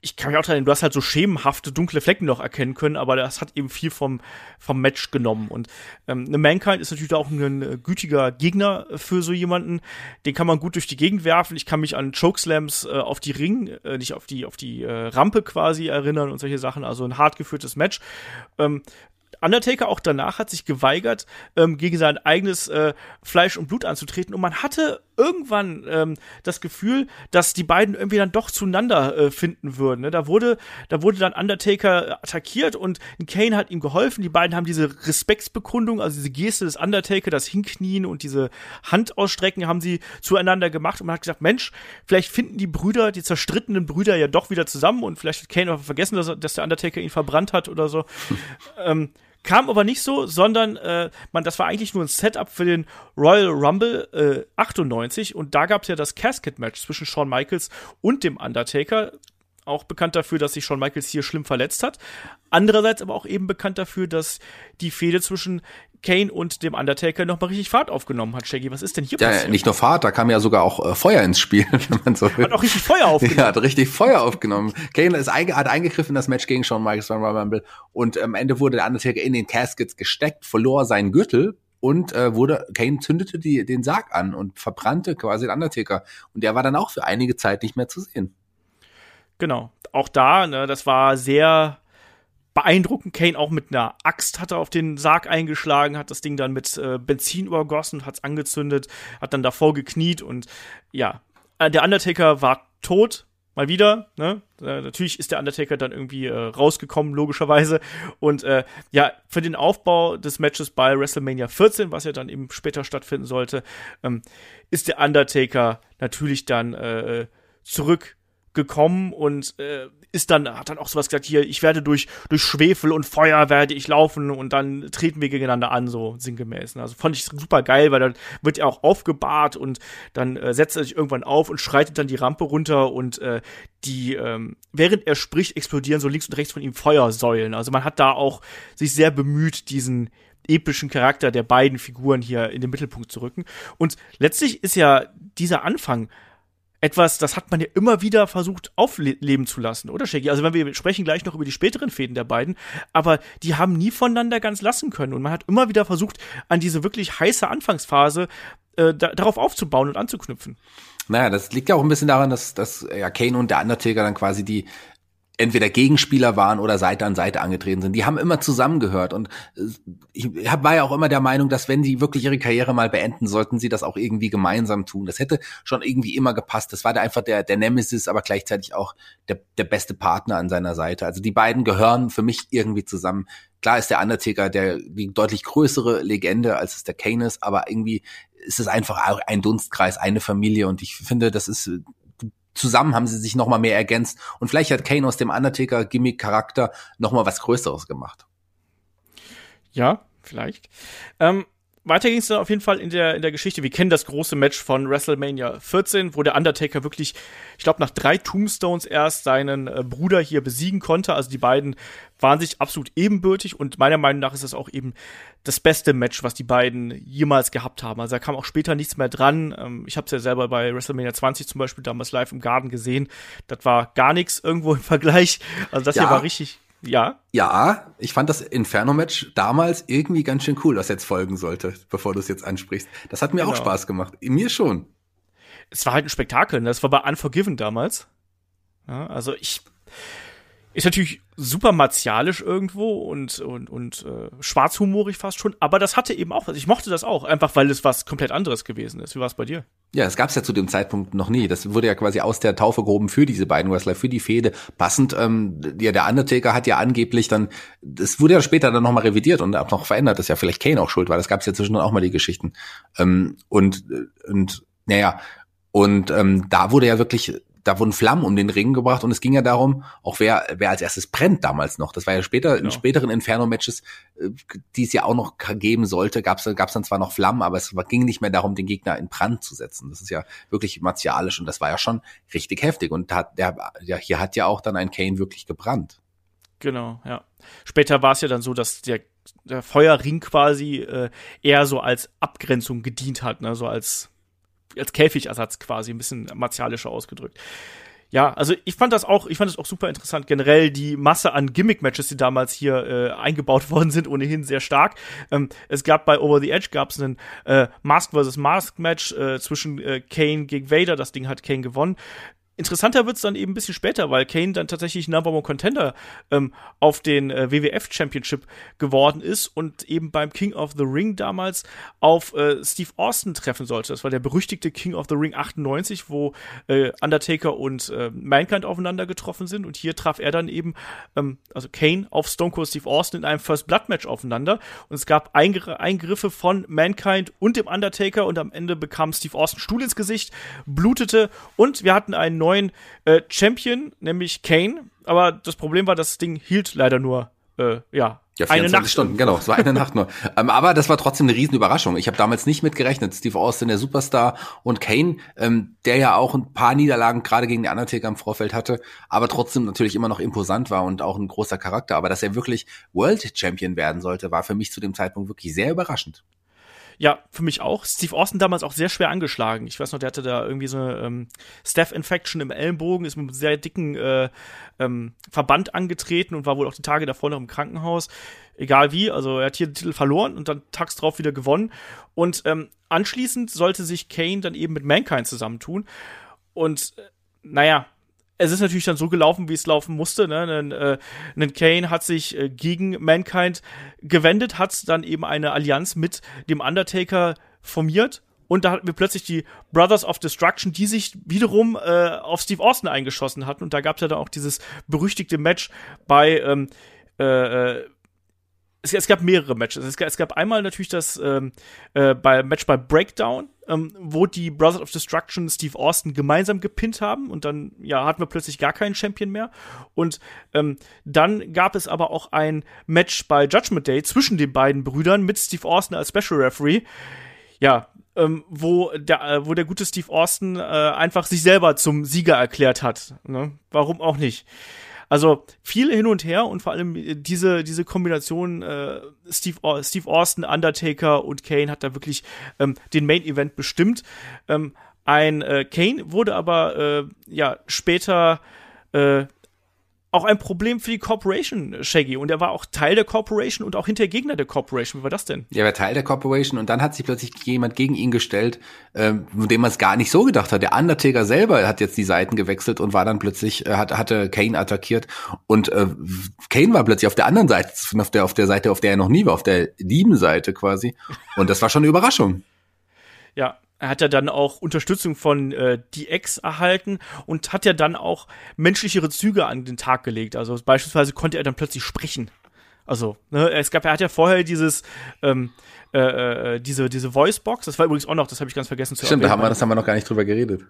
ich kann mich auch erinnern, du hast halt so schemenhafte dunkle Flecken noch erkennen können, aber das hat eben viel vom, vom Match genommen. Und ähm, Mankind ist natürlich auch ein äh, gütiger Gegner für so jemanden. Den kann man gut durch die Gegend werfen. Ich kann mich an Chokeslams äh, auf die Ring, äh, nicht auf die, auf die äh, Rampe quasi erinnern und solche Sachen. Also ein hart geführtes Match. Ähm, Undertaker auch danach hat sich geweigert, ähm, gegen sein eigenes äh, Fleisch und Blut anzutreten. Und man hatte irgendwann ähm, das Gefühl, dass die beiden irgendwie dann doch zueinander äh, finden würden. Ne? Da wurde, da wurde dann Undertaker attackiert und Kane hat ihm geholfen. Die beiden haben diese Respektsbekundung, also diese Geste des Undertaker, das Hinknien und diese Handausstrecken haben sie zueinander gemacht und man hat gesagt, Mensch, vielleicht finden die Brüder, die zerstrittenen Brüder ja doch wieder zusammen und vielleicht hat Kane auch vergessen, dass, dass der Undertaker ihn verbrannt hat oder so. ähm, Kam aber nicht so, sondern äh, man, das war eigentlich nur ein Setup für den Royal Rumble äh, 98 und da gab es ja das Casket-Match zwischen Shawn Michaels und dem Undertaker auch bekannt dafür, dass sich Shawn Michaels hier schlimm verletzt hat. Andererseits aber auch eben bekannt dafür, dass die Fehde zwischen Kane und dem Undertaker nochmal richtig Fahrt aufgenommen hat, Shaggy. Was ist denn hier ja, passiert? Nicht nur Fahrt, da kam ja sogar auch äh, Feuer ins Spiel, wenn man so will. Hat auch richtig Feuer aufgenommen. Ja, hat richtig Feuer aufgenommen. Kane ist einge hat eingegriffen in das Match gegen Shawn Michaels beim Royal Rumble und am Ende wurde der Undertaker in den Caskets gesteckt, verlor seinen Gürtel und äh, wurde Kane zündete die, den Sarg an und verbrannte quasi den Undertaker und der war dann auch für einige Zeit nicht mehr zu sehen. Genau. Auch da, ne, das war sehr beeindruckend. Kane auch mit einer Axt hat er auf den Sarg eingeschlagen, hat das Ding dann mit äh, Benzin übergossen, hat es angezündet, hat dann davor gekniet und ja, äh, der Undertaker war tot. Mal wieder, ne? Äh, natürlich ist der Undertaker dann irgendwie äh, rausgekommen, logischerweise. Und äh, ja, für den Aufbau des Matches bei WrestleMania 14, was ja dann eben später stattfinden sollte, ähm, ist der Undertaker natürlich dann äh, zurück gekommen und äh, ist dann hat dann auch sowas gesagt hier ich werde durch durch Schwefel und Feuer werde ich laufen und dann treten wir gegeneinander an so sinngemäß ne? also fand ich super geil weil dann wird er auch aufgebahrt und dann äh, setzt er sich irgendwann auf und schreitet dann die Rampe runter und äh, die ähm, während er spricht explodieren so links und rechts von ihm Feuersäulen also man hat da auch sich sehr bemüht diesen epischen Charakter der beiden Figuren hier in den Mittelpunkt zu rücken und letztlich ist ja dieser Anfang etwas, das hat man ja immer wieder versucht aufleben zu lassen, oder Shaggy? Also wenn wir sprechen gleich noch über die späteren Fäden der beiden, aber die haben nie voneinander ganz lassen können und man hat immer wieder versucht, an diese wirklich heiße Anfangsphase äh, da, darauf aufzubauen und anzuknüpfen. Naja, das liegt ja auch ein bisschen daran, dass, dass ja Kane und der Undertaker dann quasi die entweder Gegenspieler waren oder Seite an Seite angetreten sind. Die haben immer zusammengehört und äh, ich war ja auch immer der Meinung, dass wenn sie wirklich ihre Karriere mal beenden, sollten sie das auch irgendwie gemeinsam tun. Das hätte schon irgendwie immer gepasst. Das war der einfach der, der Nemesis, aber gleichzeitig auch der, der beste Partner an seiner Seite. Also die beiden gehören für mich irgendwie zusammen. Klar ist der Undertaker der die deutlich größere Legende, als es der Kane ist, aber irgendwie ist es einfach ein Dunstkreis, eine Familie und ich finde, das ist zusammen haben sie sich noch mal mehr ergänzt und vielleicht hat Kane aus dem Undertaker Gimmick Charakter noch mal was Größeres gemacht. Ja, vielleicht. Ähm, weiter ging es dann auf jeden Fall in der, in der Geschichte. Wir kennen das große Match von WrestleMania 14, wo der Undertaker wirklich, ich glaube, nach drei Tombstones erst seinen äh, Bruder hier besiegen konnte. Also die beiden waren sich absolut ebenbürtig und meiner Meinung nach ist das auch eben das beste Match, was die beiden jemals gehabt haben. Also da kam auch später nichts mehr dran. Ähm, ich habe es ja selber bei WrestleMania 20 zum Beispiel damals live im Garten gesehen. Das war gar nichts irgendwo im Vergleich. Also das ja. hier war richtig, ja. Ja, ich fand das Inferno-Match damals irgendwie ganz schön cool, was jetzt folgen sollte, bevor du es jetzt ansprichst. Das hat mir genau. auch Spaß gemacht. Mir schon. Es war halt ein Spektakel. Ne? Das war bei Unforgiven damals. Ja, also ich ist natürlich super martialisch irgendwo und und und äh, schwarzhumorig fast schon, aber das hatte eben auch was. Ich mochte das auch, einfach weil es was komplett anderes gewesen ist. Wie war es bei dir? Ja, es gab es ja zu dem Zeitpunkt noch nie. Das wurde ja quasi aus der Taufe gehoben für diese beiden Wrestler, für die Fehde. Passend, ähm, ja, der Undertaker hat ja angeblich dann, das wurde ja später dann nochmal revidiert und auch noch verändert, dass ja vielleicht Kane auch schuld war. Das gab es ja zwischendurch auch mal die Geschichten. Ähm, und und naja, und ähm, da wurde ja wirklich da wurden Flammen um den Ring gebracht und es ging ja darum, auch wer, wer als erstes brennt damals noch. Das war ja später, genau. in späteren Inferno-Matches, äh, die es ja auch noch geben sollte, gab es gab's dann zwar noch Flammen, aber es ging nicht mehr darum, den Gegner in Brand zu setzen. Das ist ja wirklich martialisch und das war ja schon richtig heftig. Und da, der, ja, hier hat ja auch dann ein Kane wirklich gebrannt. Genau, ja. Später war es ja dann so, dass der, der Feuerring quasi äh, eher so als Abgrenzung gedient hat, ne? so als als Käfigersatz quasi, ein bisschen martialischer ausgedrückt. Ja, also ich fand das auch, ich fand das auch super interessant. Generell die Masse an Gimmick-Matches, die damals hier äh, eingebaut worden sind, ohnehin sehr stark. Ähm, es gab bei Over the Edge gab es einen äh, Mask vs. Mask Match äh, zwischen äh, Kane gegen Vader. Das Ding hat Kane gewonnen. Interessanter wird's dann eben ein bisschen später, weil Kane dann tatsächlich Number One Contender ähm, auf den äh, WWF Championship geworden ist und eben beim King of the Ring damals auf äh, Steve Austin treffen sollte. Das war der berüchtigte King of the Ring 98, wo äh, Undertaker und äh, Mankind aufeinander getroffen sind. Und hier traf er dann eben, ähm, also Kane auf Stone Cold Steve Austin in einem First Blood Match aufeinander. Und es gab Eingr Eingriffe von Mankind und dem Undertaker. Und am Ende bekam Steve Austin Stuhl ins Gesicht, blutete. Und wir hatten einen neuen neuen äh, Champion, nämlich Kane. Aber das Problem war, das Ding hielt leider nur äh, ja, ja, 24 eine Nacht. Stunden, genau. Es war eine Nacht nur. Ähm, aber das war trotzdem eine Riesenüberraschung. Ich habe damals nicht mit gerechnet. Steve Austin, der Superstar, und Kane, ähm, der ja auch ein paar Niederlagen gerade gegen den Undertaker im Vorfeld hatte, aber trotzdem natürlich immer noch imposant war und auch ein großer Charakter. Aber dass er wirklich World Champion werden sollte, war für mich zu dem Zeitpunkt wirklich sehr überraschend. Ja, für mich auch. Steve Austin damals auch sehr schwer angeschlagen. Ich weiß noch, der hatte da irgendwie so eine ähm, Staph-Infection im Ellenbogen, ist mit einem sehr dicken äh, ähm, Verband angetreten und war wohl auch die Tage davor noch im Krankenhaus. Egal wie, also er hat hier den Titel verloren und dann tags drauf wieder gewonnen. Und ähm, anschließend sollte sich Kane dann eben mit Mankind zusammentun. Und äh, naja, es ist natürlich dann so gelaufen, wie es laufen musste. Ne? Ein, äh, ein Kane hat sich äh, gegen Mankind gewendet, hat dann eben eine Allianz mit dem Undertaker formiert und da hatten wir plötzlich die Brothers of Destruction, die sich wiederum äh, auf Steve Austin eingeschossen hatten. Und da gab es ja dann auch dieses berüchtigte Match bei ähm, äh, äh es, es, gab mehrere Matches. Es gab, es gab einmal natürlich das ähm, äh, bei, Match bei Breakdown, ähm, wo die Brothers of Destruction Steve Austin gemeinsam gepinnt haben und dann ja hatten wir plötzlich gar keinen Champion mehr. Und ähm, dann gab es aber auch ein Match bei Judgment Day zwischen den beiden Brüdern mit Steve Austin als Special Referee. Ja, ähm, wo der äh, wo der gute Steve Austin äh, einfach sich selber zum Sieger erklärt hat. Ne? Warum auch nicht? Also viel hin und her und vor allem äh, diese, diese Kombination äh, Steve, Steve Austin, Undertaker und Kane hat da wirklich ähm, den Main Event bestimmt. Ähm, ein äh, Kane wurde aber äh, ja später äh, auch ein Problem für die Corporation, Shaggy. Und er war auch Teil der Corporation und auch hinter Gegner der Corporation. Wie war das denn? Er war Teil der Corporation und dann hat sich plötzlich jemand gegen ihn gestellt, ähm, von dem man es gar nicht so gedacht hat. Der Undertaker selber hat jetzt die Seiten gewechselt und war dann plötzlich, äh, hat, hatte Kane attackiert. Und äh, Kane war plötzlich auf der anderen Seite, auf der, auf der Seite, auf der er noch nie war, auf der lieben Seite quasi. Und das war schon eine Überraschung. Ja, er hat ja dann auch Unterstützung von äh, DX erhalten und hat ja dann auch menschlichere Züge an den Tag gelegt. Also beispielsweise konnte er dann plötzlich sprechen. Also, ne, es gab, er hat ja vorher dieses, ähm, äh, äh, diese, diese Voicebox, das war übrigens auch noch, das habe ich ganz vergessen zu Stimmt, da haben wir, das haben wir noch gar nicht drüber geredet.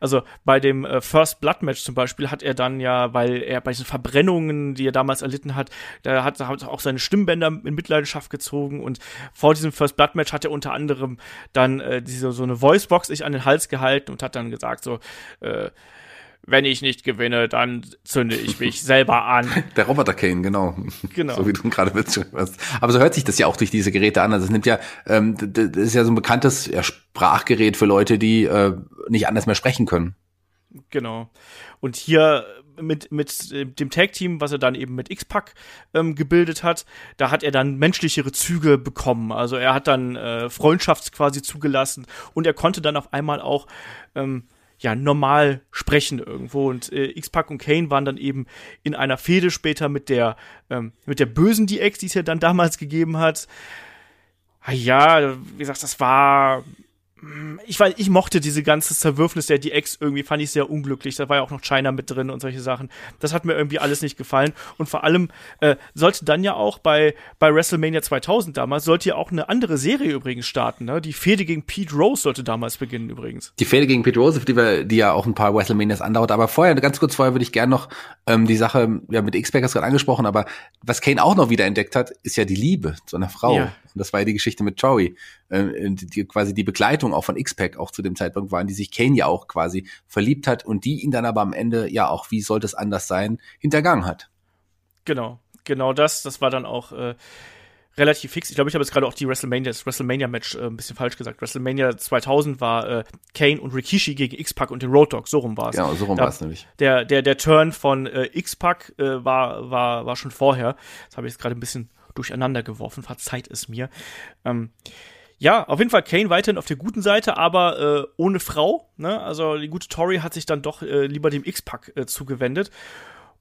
Also bei dem äh, First Blood Match zum Beispiel hat er dann ja, weil er bei diesen Verbrennungen, die er damals erlitten hat, da hat er auch seine Stimmbänder in Mitleidenschaft gezogen und vor diesem First Blood Match hat er unter anderem dann äh, diese so eine Voicebox sich an den Hals gehalten und hat dann gesagt so, äh, wenn ich nicht gewinne, dann zünde ich mich selber an. Der Roboter Kane, genau. Genau. So wie du gerade willst. Aber so hört sich das ja auch durch diese Geräte an. Also es nimmt ja, ähm, das ist ja so ein bekanntes ja, Sprachgerät für Leute, die äh, nicht anders mehr sprechen können. Genau. Und hier mit, mit dem Tag-Team, was er dann eben mit X-Pac ähm, gebildet hat, da hat er dann menschlichere Züge bekommen. Also er hat dann äh, Freundschafts quasi zugelassen und er konnte dann auf einmal auch ähm, ja normal sprechen irgendwo. Und äh, X-Pac und Kane waren dann eben in einer Fehde später mit der ähm, mit der bösen DX, die es ja dann damals gegeben hat. Ah ja, wie gesagt, das war ich weiß, ich mochte diese ganze Zerwürfnis der DX irgendwie, fand ich sehr unglücklich. Da war ja auch noch China mit drin und solche Sachen. Das hat mir irgendwie alles nicht gefallen. Und vor allem äh, sollte dann ja auch bei, bei WrestleMania 2000 damals, sollte ja auch eine andere Serie übrigens starten. Ne? Die Fehde gegen Pete Rose sollte damals beginnen übrigens. Die Fehde gegen Pete Rose, die, wir, die ja auch ein paar WrestleManias andauert. Aber vorher, ganz kurz vorher, würde ich gerne noch ähm, die Sache, ja, mit X-Pac gerade angesprochen, aber was Kane auch noch wieder entdeckt hat, ist ja die Liebe zu einer Frau. Ja. Und das war ja die Geschichte mit Joey. Äh, die, quasi die Begleitung auch von X-Pac auch zu dem Zeitpunkt war, in die sich Kane ja auch quasi verliebt hat und die ihn dann aber am Ende, ja auch, wie sollte es anders sein, hintergangen hat. Genau, genau das. Das war dann auch äh, relativ fix. Ich glaube, ich habe jetzt gerade auch die WrestleMania, das WrestleMania-Match äh, ein bisschen falsch gesagt. WrestleMania 2000 war äh, Kane und Rikishi gegen X-Pac und den Road Dogg. So rum war es. Genau, so rum war es nämlich. Der, der, der Turn von äh, X-Pac äh, war, war, war schon vorher. Das habe ich jetzt gerade ein bisschen durcheinander geworfen. Verzeiht es mir. Ähm, ja, auf jeden Fall Kane weiterhin auf der guten Seite, aber äh, ohne Frau. Ne? Also die gute Tori hat sich dann doch äh, lieber dem X-Pack äh, zugewendet.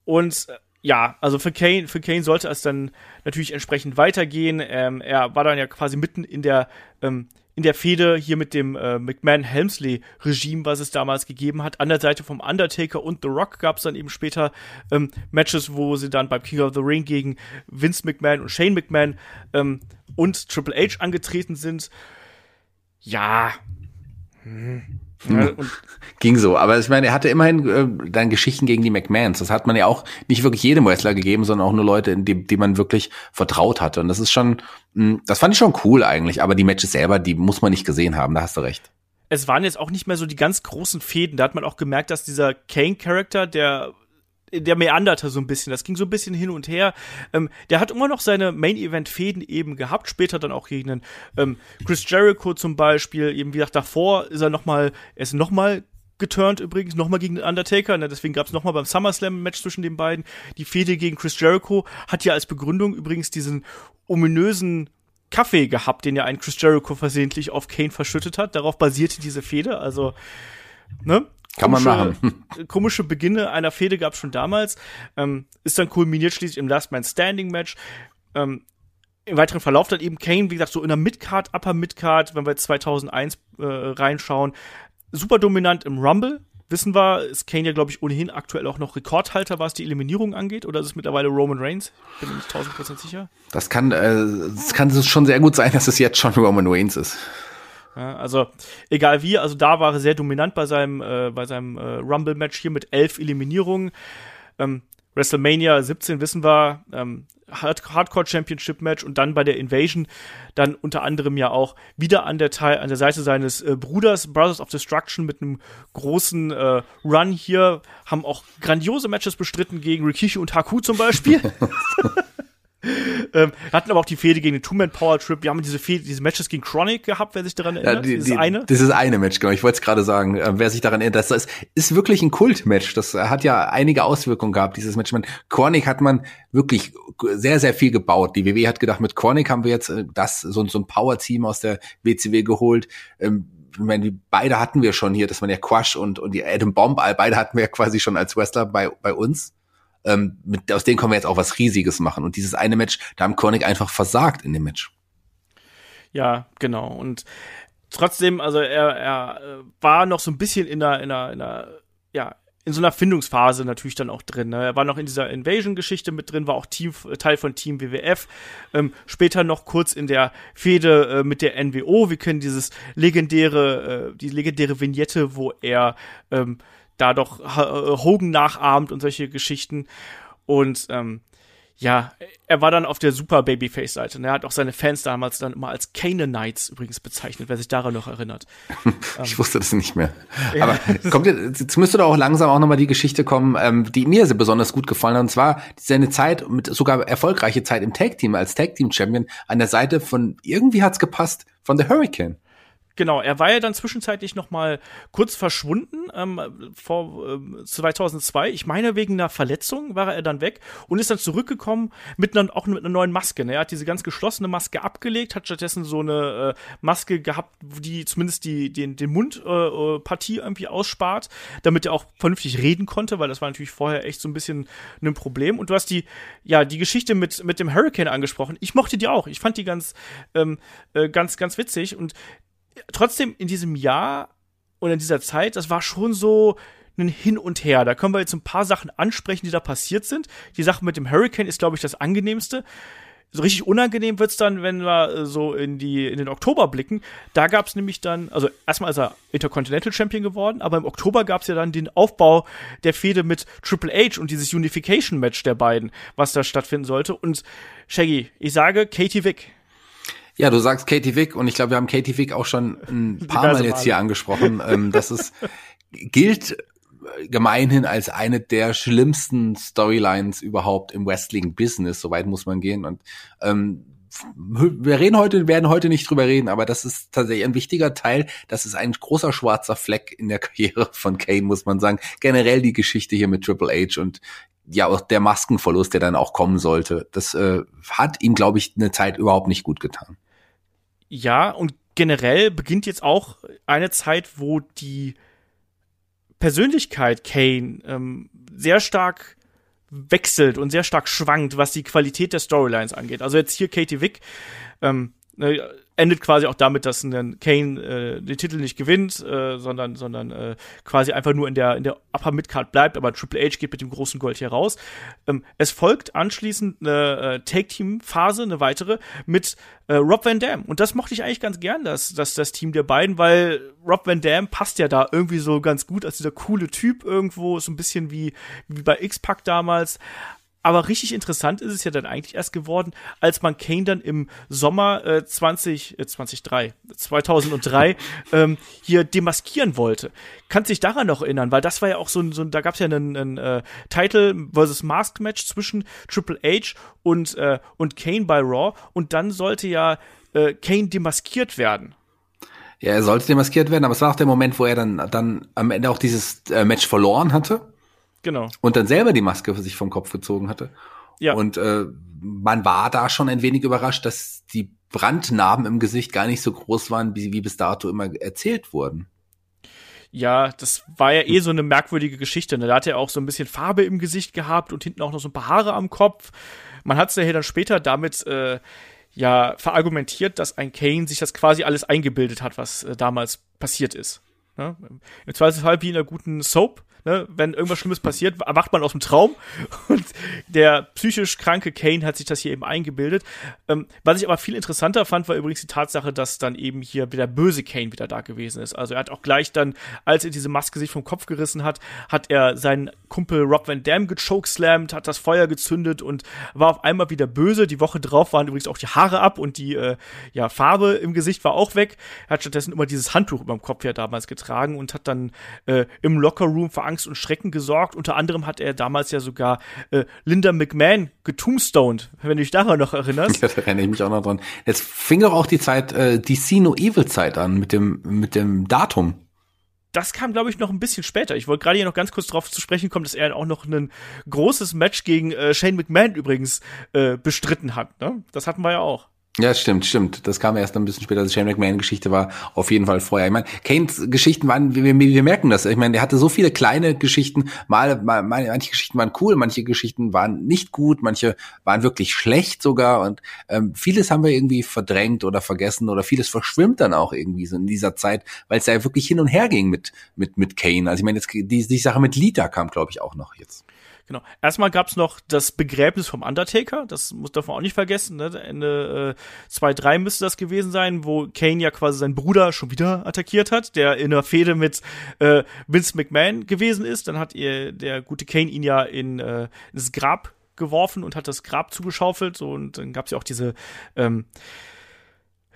Und äh, ja, also für Kane, für Kane sollte es dann natürlich entsprechend weitergehen. Ähm, er war dann ja quasi mitten in der ähm, in der Fehde hier mit dem äh, McMahon-Helmsley-Regime, was es damals gegeben hat. An der Seite vom Undertaker und The Rock gab es dann eben später ähm, Matches, wo sie dann beim King of the Ring gegen Vince McMahon und Shane McMahon ähm, und Triple H angetreten sind. Ja. Hm. Ja, Ging so, aber ich meine, er hatte immerhin äh, dann Geschichten gegen die McMahons. Das hat man ja auch nicht wirklich jedem Wrestler gegeben, sondern auch nur Leute, die, die man wirklich vertraut hatte. Und das ist schon, mh, hm, das fand ich schon cool eigentlich. Aber die Matches selber, die muss man nicht gesehen haben. Da hast du recht. Es waren jetzt auch nicht mehr so die ganz großen Fäden. Da hat man auch gemerkt, dass dieser Kane-Charakter, der der meanderte so ein bisschen. Das ging so ein bisschen hin und her. Ähm, der hat immer noch seine Main-Event-Fäden eben gehabt. Später dann auch gegen einen, ähm, Chris Jericho zum Beispiel. Eben wie gesagt, davor ist er noch mal, er ist noch mal geturnt übrigens, noch mal gegen den Undertaker. Ne? Deswegen gab es noch mal beim SummerSlam-Match zwischen den beiden. Die Fehde gegen Chris Jericho hat ja als Begründung übrigens diesen ominösen Kaffee gehabt, den ja ein Chris Jericho versehentlich auf Kane verschüttet hat. Darauf basierte diese Fehde. Also, ne? Kann komische, man machen. komische Beginne einer Fehde gab es schon damals. Ähm, ist dann kulminiert schließlich im Last Man Standing Match. Ähm, Im weiteren Verlauf dann eben Kane, wie gesagt, so in der Midcard, Upper Midcard, wenn wir 2001 äh, reinschauen, super dominant im Rumble. Wissen wir, ist Kane ja, glaube ich, ohnehin aktuell auch noch Rekordhalter, was die Eliminierung angeht, oder ist es mittlerweile Roman Reigns? Bin mir nicht 1000% sicher. Das kann, äh, das kann schon sehr gut sein, dass es jetzt schon Roman Reigns ist. Ja, also egal wie, also da war er sehr dominant bei seinem, äh, bei seinem äh, Rumble-Match hier mit elf Eliminierungen. Ähm, WrestleMania 17 wissen wir, ähm, Hardcore Championship Match und dann bei der Invasion dann unter anderem ja auch wieder an der Teil, an der Seite seines äh, Bruders Brothers of Destruction mit einem großen äh, Run hier haben auch grandiose Matches bestritten gegen Rikishi und Haku zum Beispiel. ähm, hatten aber auch die Fehde gegen den Two-Man-Power-Trip. Wir haben diese, Fehde, diese Matches gegen Chronic gehabt, wer sich daran erinnert. Ja, die, dieses die, eine. Dieses eine Match, genau. Ich wollte es gerade sagen. Äh, wer sich daran erinnert, das ist, ist wirklich ein Kult-Match. Das hat ja einige Auswirkungen gehabt, dieses Match. Man, Chronic hat man wirklich sehr, sehr viel gebaut. Die WWE hat gedacht, mit Chronic haben wir jetzt äh, das, so, so ein Power-Team aus der WCW geholt. Ähm, ich meine, die beide hatten wir schon hier, das waren ja Quash und, und die Adam Bomb, beide hatten wir ja quasi schon als Wrestler bei, bei uns ähm, mit, aus denen können wir jetzt auch was Riesiges machen. Und dieses eine Match, da haben Koenig einfach versagt in dem Match. Ja, genau. Und trotzdem, also er, er äh, war noch so ein bisschen in einer, in einer, in einer ja, in so einer Findungsphase natürlich dann auch drin. Ne? Er war noch in dieser Invasion-Geschichte mit drin, war auch Team, Teil von Team WWF. Ähm, später noch kurz in der Fehde äh, mit der NWO. Wir kennen dieses legendäre, äh, die legendäre Vignette, wo er ähm, da doch äh, Hogan nachahmt und solche Geschichten. Und ähm, ja, er war dann auf der super Babyface-Seite. Und er hat auch seine Fans damals dann immer als Canaanites übrigens bezeichnet, wer sich daran noch erinnert. ich ähm, wusste das nicht mehr. Aber kommt jetzt müsste doch auch langsam auch nochmal die Geschichte kommen, ähm, die mir sehr besonders gut gefallen hat. Und zwar seine Zeit, mit sogar erfolgreiche Zeit im Tag-Team als Tag-Team-Champion an der Seite von, irgendwie hat's gepasst, von The Hurricane. Genau, er war ja dann zwischenzeitlich noch mal kurz verschwunden ähm, vor äh, 2002. Ich meine wegen einer Verletzung war er dann weg und ist dann zurückgekommen mit einer auch mit einer neuen Maske. Ne? Er hat diese ganz geschlossene Maske abgelegt, hat stattdessen so eine äh, Maske gehabt, die zumindest die den den Mundpartie äh, äh irgendwie ausspart, damit er auch vernünftig reden konnte, weil das war natürlich vorher echt so ein bisschen ein Problem. Und du hast die ja die Geschichte mit mit dem Hurricane angesprochen. Ich mochte die auch. Ich fand die ganz ähm, äh, ganz ganz witzig und trotzdem in diesem Jahr und in dieser Zeit, das war schon so ein Hin und Her. Da können wir jetzt ein paar Sachen ansprechen, die da passiert sind. Die Sache mit dem Hurricane ist, glaube ich, das angenehmste. So richtig unangenehm wird's dann, wenn wir äh, so in die in den Oktober blicken. Da gab's nämlich dann, also erstmal ist er Intercontinental Champion geworden, aber im Oktober gab's ja dann den Aufbau der Fehde mit Triple H und dieses Unification Match der beiden, was da stattfinden sollte. Und Shaggy, ich sage Katie Vick, ja, du sagst Katie Wick und ich glaube, wir haben Katie Wick auch schon ein paar Mal jetzt hier angesprochen. ähm, das ist, gilt gemeinhin als eine der schlimmsten Storylines überhaupt im Wrestling-Business. Soweit muss man gehen. Und ähm, wir reden heute, werden heute nicht drüber reden, aber das ist tatsächlich ein wichtiger Teil. Das ist ein großer schwarzer Fleck in der Karriere von Kane, muss man sagen. Generell die Geschichte hier mit Triple H und ja auch der Maskenverlust, der dann auch kommen sollte. Das äh, hat ihm, glaube ich, eine Zeit überhaupt nicht gut getan. Ja, und generell beginnt jetzt auch eine Zeit, wo die Persönlichkeit Kane ähm, sehr stark wechselt und sehr stark schwankt, was die Qualität der Storylines angeht. Also jetzt hier Katie Wick, ähm, ne, endet quasi auch damit, dass ein Kane äh, den Titel nicht gewinnt, äh, sondern, sondern äh, quasi einfach nur in der, in der Upper Midcard bleibt, aber Triple H geht mit dem großen Gold hier raus. Ähm, es folgt anschließend eine äh, Take-Team-Phase, eine weitere, mit äh, Rob Van Dam. Und das mochte ich eigentlich ganz gern, das, das, das Team der beiden, weil Rob Van Dam passt ja da irgendwie so ganz gut als dieser coole Typ irgendwo, so ein bisschen wie, wie bei X-Pac damals. Aber richtig interessant ist es ja dann eigentlich erst geworden, als man Kane dann im Sommer äh, 20, äh, 2003, 2003 ähm, hier demaskieren wollte. Kannst dich daran noch erinnern, weil das war ja auch so ein, so ein da gab es ja einen, einen äh, Title versus Mask Match zwischen Triple H und, äh, und Kane bei Raw und dann sollte ja äh, Kane demaskiert werden. Ja, er sollte demaskiert werden, aber es war auch der Moment, wo er dann, dann am Ende auch dieses äh, Match verloren hatte. Genau. Und dann selber die Maske für sich vom Kopf gezogen hatte. Ja. Und äh, man war da schon ein wenig überrascht, dass die Brandnarben im Gesicht gar nicht so groß waren, wie, wie bis dato immer erzählt wurden. Ja, das war ja eh so eine merkwürdige Geschichte. Ne? Da hat er auch so ein bisschen Farbe im Gesicht gehabt und hinten auch noch so ein paar Haare am Kopf. Man hat es ja hier dann später damit äh, ja verargumentiert, dass ein Kane sich das quasi alles eingebildet hat, was äh, damals passiert ist. Ne? Im Zweifelsfall wie in einer guten Soap Ne? Wenn irgendwas Schlimmes passiert, erwacht man aus dem Traum und der psychisch kranke Kane hat sich das hier eben eingebildet. Ähm, was ich aber viel interessanter fand, war übrigens die Tatsache, dass dann eben hier wieder böse Kane wieder da gewesen ist. Also er hat auch gleich dann, als er diese Maske sich vom Kopf gerissen hat, hat er seinen Kumpel Rob Van Dam gechokeslammt, hat das Feuer gezündet und war auf einmal wieder böse. Die Woche drauf waren übrigens auch die Haare ab und die äh, ja, Farbe im Gesicht war auch weg. Er hat stattdessen immer dieses Handtuch über dem Kopf ja damals getragen und hat dann äh, im Lockerroom für Angst und Schrecken gesorgt. Unter anderem hat er damals ja sogar äh, Linda McMahon getombstoned, wenn du dich daran noch erinnerst. Ja, da erinnere ich mich auch noch dran. Jetzt fing doch auch die Zeit, äh, die See No Evil Zeit an mit dem, mit dem Datum das kam, glaube ich, noch ein bisschen später. Ich wollte gerade hier noch ganz kurz darauf zu sprechen kommen, dass er auch noch ein großes Match gegen äh, Shane McMahon übrigens äh, bestritten hat. Ne? Das hatten wir ja auch. Ja, stimmt, stimmt. Das kam erst ein bisschen später. Die Shane McMahon-Geschichte war auf jeden Fall vorher. Ich meine, Kanes Geschichten waren, wir, wir merken das. Ich meine, der hatte so viele kleine Geschichten. Mal, mal, manche Geschichten waren cool, manche Geschichten waren nicht gut, manche waren wirklich schlecht sogar. Und ähm, vieles haben wir irgendwie verdrängt oder vergessen oder vieles verschwimmt dann auch irgendwie so in dieser Zeit, weil es ja wirklich hin und her ging mit mit mit Kane. Also ich meine, jetzt die, die Sache mit Lita kam, glaube ich, auch noch jetzt. Genau. Erstmal gab's noch das Begräbnis vom Undertaker, das muss man auch nicht vergessen, ne? Ende äh, 2-3 müsste das gewesen sein, wo Kane ja quasi seinen Bruder schon wieder attackiert hat, der in der Fehde mit äh, Vince McMahon gewesen ist. Dann hat ihr der gute Kane ihn ja in äh, ins Grab geworfen und hat das Grab zugeschaufelt. So, und dann gab's ja auch diese ähm,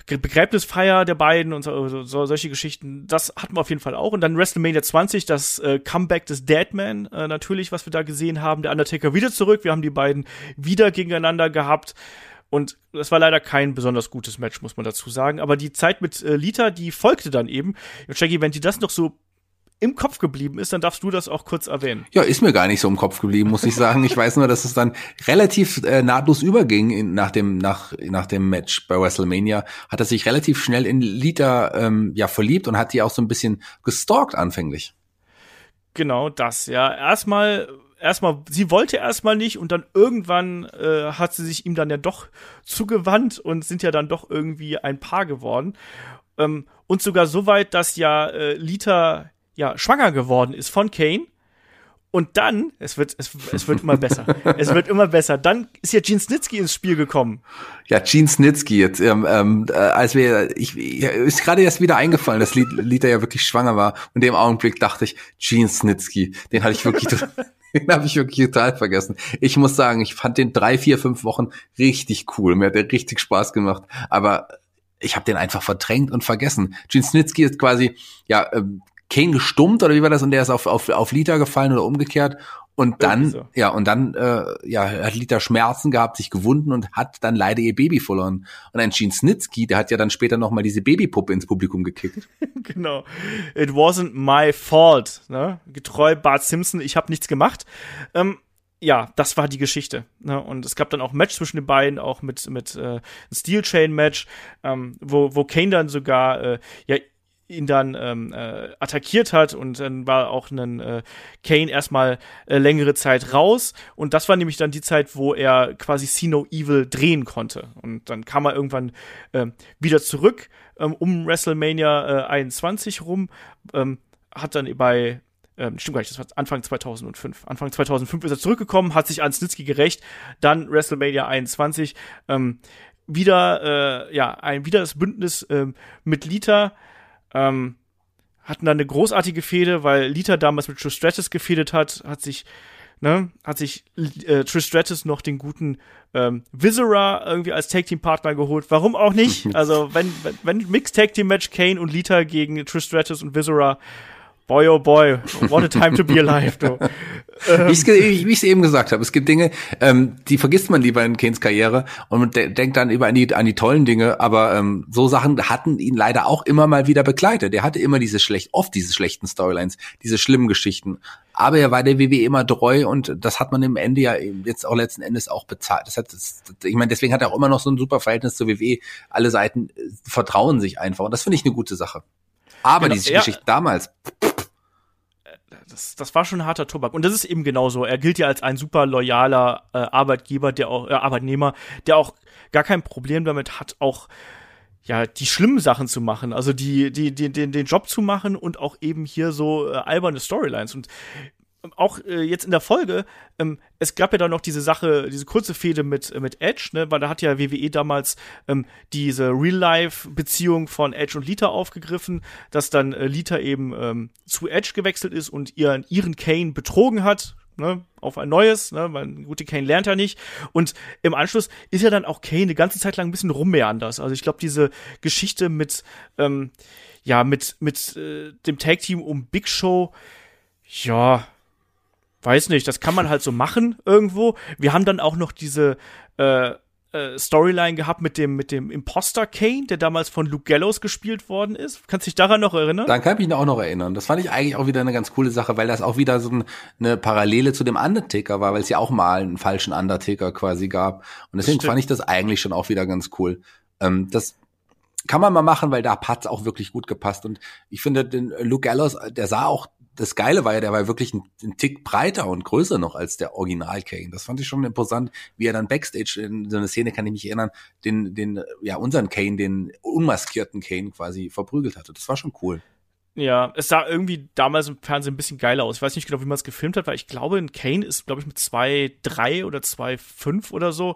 Begräbnisfeier der beiden und so, so, solche Geschichten, das hatten wir auf jeden Fall auch. Und dann WrestleMania 20, das äh, Comeback des Deadman, äh, natürlich, was wir da gesehen haben. Der Undertaker wieder zurück. Wir haben die beiden wieder gegeneinander gehabt. Und das war leider kein besonders gutes Match, muss man dazu sagen. Aber die Zeit mit äh, Lita, die folgte dann eben. Und Shaggy, wenn die das noch so im Kopf geblieben ist, dann darfst du das auch kurz erwähnen. Ja, ist mir gar nicht so im Kopf geblieben, muss ich sagen. Ich weiß nur, dass es dann relativ äh, nahtlos überging in, nach dem nach nach dem Match bei WrestleMania. Hat er sich relativ schnell in Lita ähm, ja verliebt und hat die auch so ein bisschen gestalkt anfänglich. Genau das, ja. Erstmal erstmal, sie wollte erstmal nicht und dann irgendwann äh, hat sie sich ihm dann ja doch zugewandt und sind ja dann doch irgendwie ein Paar geworden. Ähm, und sogar so weit, dass ja äh, Lita ja, schwanger geworden ist von Kane. Und dann, es wird, es, es wird immer besser. es wird immer besser. Dann ist ja Gene Snitsky ins Spiel gekommen. Ja, Gene Snitsky jetzt, ähm, ähm, äh, als wir, ich, ist gerade erst wieder eingefallen, dass Lita ja wirklich schwanger war. Und in dem Augenblick dachte ich, Gene Snitsky, den hatte ich wirklich, den habe ich wirklich total vergessen. Ich muss sagen, ich fand den drei, vier, fünf Wochen richtig cool. Mir hat der richtig Spaß gemacht. Aber ich habe den einfach verdrängt und vergessen. Gene Snitsky ist quasi, ja, ähm, Kane gestummt oder wie war das? Und der ist auf, auf, auf Lita gefallen oder umgekehrt. Und dann, so. ja, und dann, äh, ja, hat Lita Schmerzen gehabt, sich gewunden und hat dann leider ihr Baby verloren. Und ein Gene Snitsky, der hat ja dann später nochmal diese Babypuppe ins Publikum gekickt. genau. It wasn't my fault, ne? Getreu Bart Simpson, ich habe nichts gemacht. Ähm, ja, das war die Geschichte. Ne? Und es gab dann auch ein Match zwischen den beiden, auch mit, mit äh, Steel Chain Match, ähm, wo, wo Kane dann sogar äh, ja ihn dann ähm, äh, attackiert hat und dann war auch ein äh, Kane erstmal äh, längere Zeit raus und das war nämlich dann die Zeit, wo er quasi See No Evil drehen konnte und dann kam er irgendwann äh, wieder zurück ähm, um WrestleMania äh, 21 rum, ähm, hat dann bei ähm, stimmt gar nicht, das war Anfang 2005. Anfang 2005 ist er zurückgekommen, hat sich an Snitsky gerecht, dann WrestleMania 21, ähm, wieder, äh, ja, ein, wieder das Bündnis ähm, mit Lita, ähm, hatten dann eine großartige Fehde, weil Lita damals mit Trish Stratus gefädet hat, hat sich, ne, hat sich äh, Trish Stratus noch den guten ähm, Viscera irgendwie als Tag Team Partner geholt. Warum auch nicht? Also wenn wenn, wenn Mixed Tag Team Match Kane und Lita gegen Trish Stratus und Viscera Boy, oh boy, what a time to be alive, du. ähm. Wie ich es eben gesagt habe, es gibt Dinge, ähm, die vergisst man lieber in Kanes Karriere und de denkt dann über an die, an die tollen Dinge, aber ähm, so Sachen hatten ihn leider auch immer mal wieder begleitet. Er hatte immer diese schlecht, oft diese schlechten Storylines, diese schlimmen Geschichten. Aber er war der WWE immer treu und das hat man im Ende ja jetzt auch letzten Endes auch bezahlt. Das hat, das, ich meine, deswegen hat er auch immer noch so ein super Verhältnis zur WWE. Alle Seiten äh, vertrauen sich einfach und das finde ich eine gute Sache. Aber genau, diese Geschichte damals, das, das war schon harter Tobak. Und das ist eben genauso. Er gilt ja als ein super loyaler äh, Arbeitgeber, der auch, äh, Arbeitnehmer, der auch gar kein Problem damit hat, auch ja, die schlimmen Sachen zu machen, also die, die, die, den, den Job zu machen und auch eben hier so äh, alberne Storylines. Und auch äh, jetzt in der Folge, ähm, es gab ja dann noch diese Sache, diese kurze Fehde mit, äh, mit Edge, ne, weil da hat ja WWE damals ähm, diese Real-Life-Beziehung von Edge und Lita aufgegriffen, dass dann äh, Lita eben ähm, zu Edge gewechselt ist und ihren, ihren Kane betrogen hat, ne, auf ein neues, ne, weil gute Kane lernt ja nicht. Und im Anschluss ist ja dann auch Kane eine ganze Zeit lang ein bisschen rummeanders. Also ich glaube, diese Geschichte mit, ähm, ja, mit, mit äh, dem Tag-Team um Big Show, ja, weiß nicht, das kann man halt so machen irgendwo. Wir haben dann auch noch diese äh, äh, Storyline gehabt mit dem mit dem Imposter Kane, der damals von Luke Gallows gespielt worden ist. Kannst du dich daran noch erinnern? Dann kann ich mich auch noch erinnern. Das fand ich eigentlich auch wieder eine ganz coole Sache, weil das auch wieder so eine Parallele zu dem Undertaker war, weil es ja auch mal einen falschen Undertaker quasi gab. Und deswegen Stimmt. fand ich das eigentlich schon auch wieder ganz cool. Ähm, das kann man mal machen, weil da hat's auch wirklich gut gepasst. Und ich finde, den Luke Gallows, der sah auch das Geile war ja, der war wirklich ein, Tick breiter und größer noch als der Original Kane. Das fand ich schon imposant, wie er dann Backstage in so eine Szene, kann ich mich erinnern, den, den, ja, unseren Kane, den unmaskierten Kane quasi verprügelt hatte. Das war schon cool. Ja, es sah irgendwie damals im Fernsehen ein bisschen geiler aus. Ich weiß nicht genau, wie man es gefilmt hat, weil ich glaube, ein Kane ist, glaube ich, mit 2,3 oder 2,5 oder so.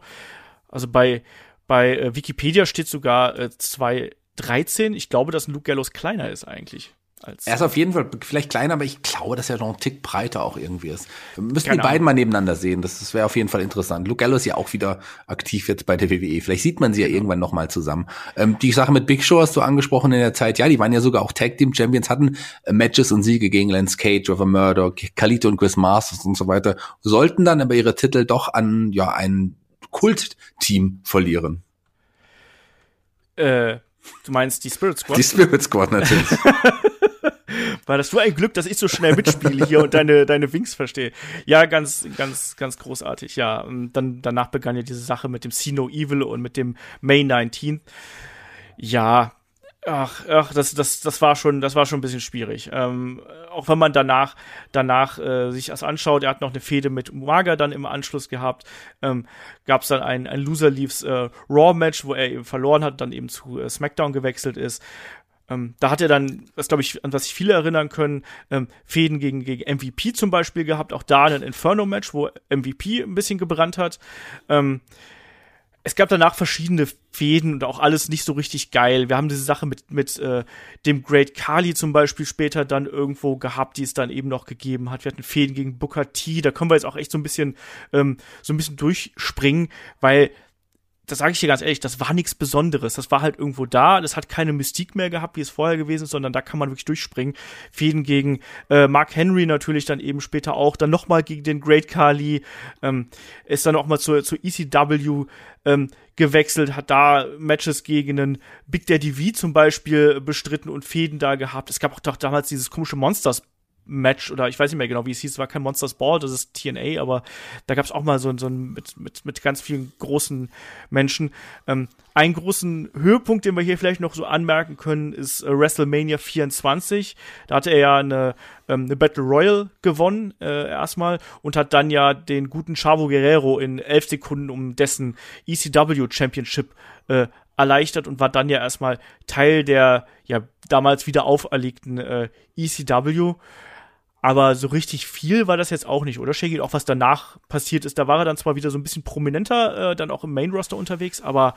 Also bei, bei äh, Wikipedia steht sogar äh, 2,13. Ich glaube, dass ein Luke Gallows kleiner ist eigentlich. Er ist auf jeden Fall vielleicht kleiner, aber ich glaube, dass er noch ein Tick breiter auch irgendwie ist. Wir müssen die beiden mal nebeneinander sehen. Das, das wäre auf jeden Fall interessant. Luke Gallo ist ja auch wieder aktiv jetzt bei der WWE. Vielleicht sieht man sie ja genau. irgendwann noch mal zusammen. Ähm, die Sache mit Big Show hast du angesprochen in der Zeit. Ja, die waren ja sogar auch Tag Team Champions, hatten äh, Matches und Siege gegen Lance Cage, Trevor Murdoch, Kalito und Chris Masters und so weiter. Sollten dann aber ihre Titel doch an ja ein Kult-Team verlieren. Äh, du meinst die Spirit Squad? Die Spirit Squad natürlich. War das nur ein Glück, dass ich so schnell mitspiele hier und deine, deine Wings verstehe. Ja, ganz, ganz, ganz großartig, ja. Und dann, danach begann ja diese Sache mit dem See No Evil und mit dem May 19. Ja, ach, ach, das, das, das war schon, das war schon ein bisschen schwierig. Ähm, auch wenn man danach, danach äh, sich das anschaut, er hat noch eine Fehde mit Umaga dann im Anschluss gehabt, ähm, gab es dann ein, ein Loser Leaves äh, Raw Match, wo er eben verloren hat, dann eben zu äh, SmackDown gewechselt ist. Ähm, da hat er dann, das glaube ich, an was sich viele erinnern können, ähm, Fäden gegen, gegen MVP zum Beispiel gehabt, auch da ein Inferno-Match, wo MVP ein bisschen gebrannt hat. Ähm, es gab danach verschiedene Fäden und auch alles nicht so richtig geil. Wir haben diese Sache mit, mit äh, dem Great Kali zum Beispiel später dann irgendwo gehabt, die es dann eben noch gegeben hat. Wir hatten Fäden gegen Booker T. Da können wir jetzt auch echt so ein bisschen, ähm, so ein bisschen durchspringen, weil das sage ich dir ganz ehrlich, das war nichts Besonderes. Das war halt irgendwo da. Das hat keine Mystik mehr gehabt, wie es vorher gewesen ist, sondern da kann man wirklich durchspringen. Fäden gegen äh, Mark Henry natürlich dann eben später auch. Dann nochmal gegen den Great Kali. Ähm, ist dann auch mal zur, zur ECW ähm, gewechselt, hat da Matches gegen einen Big Daddy V zum Beispiel bestritten und Fäden da gehabt. Es gab auch doch damals dieses komische Monsters Match oder ich weiß nicht mehr genau, wie es hieß, es war kein Monsters Ball, das ist TNA, aber da gab es auch mal so, so ein mit, mit, mit ganz vielen großen Menschen. Ähm, einen großen Höhepunkt, den wir hier vielleicht noch so anmerken können, ist äh, WrestleMania 24. Da hatte er ja eine, ähm, eine Battle Royal gewonnen äh, erstmal und hat dann ja den guten Chavo Guerrero in elf Sekunden um dessen ECW Championship äh, erleichtert und war dann ja erstmal Teil der ja damals wieder auferlegten äh, ECW. Aber so richtig viel war das jetzt auch nicht, oder Shaggy? Auch was danach passiert ist, da war er dann zwar wieder so ein bisschen prominenter, äh, dann auch im Main Roster unterwegs, aber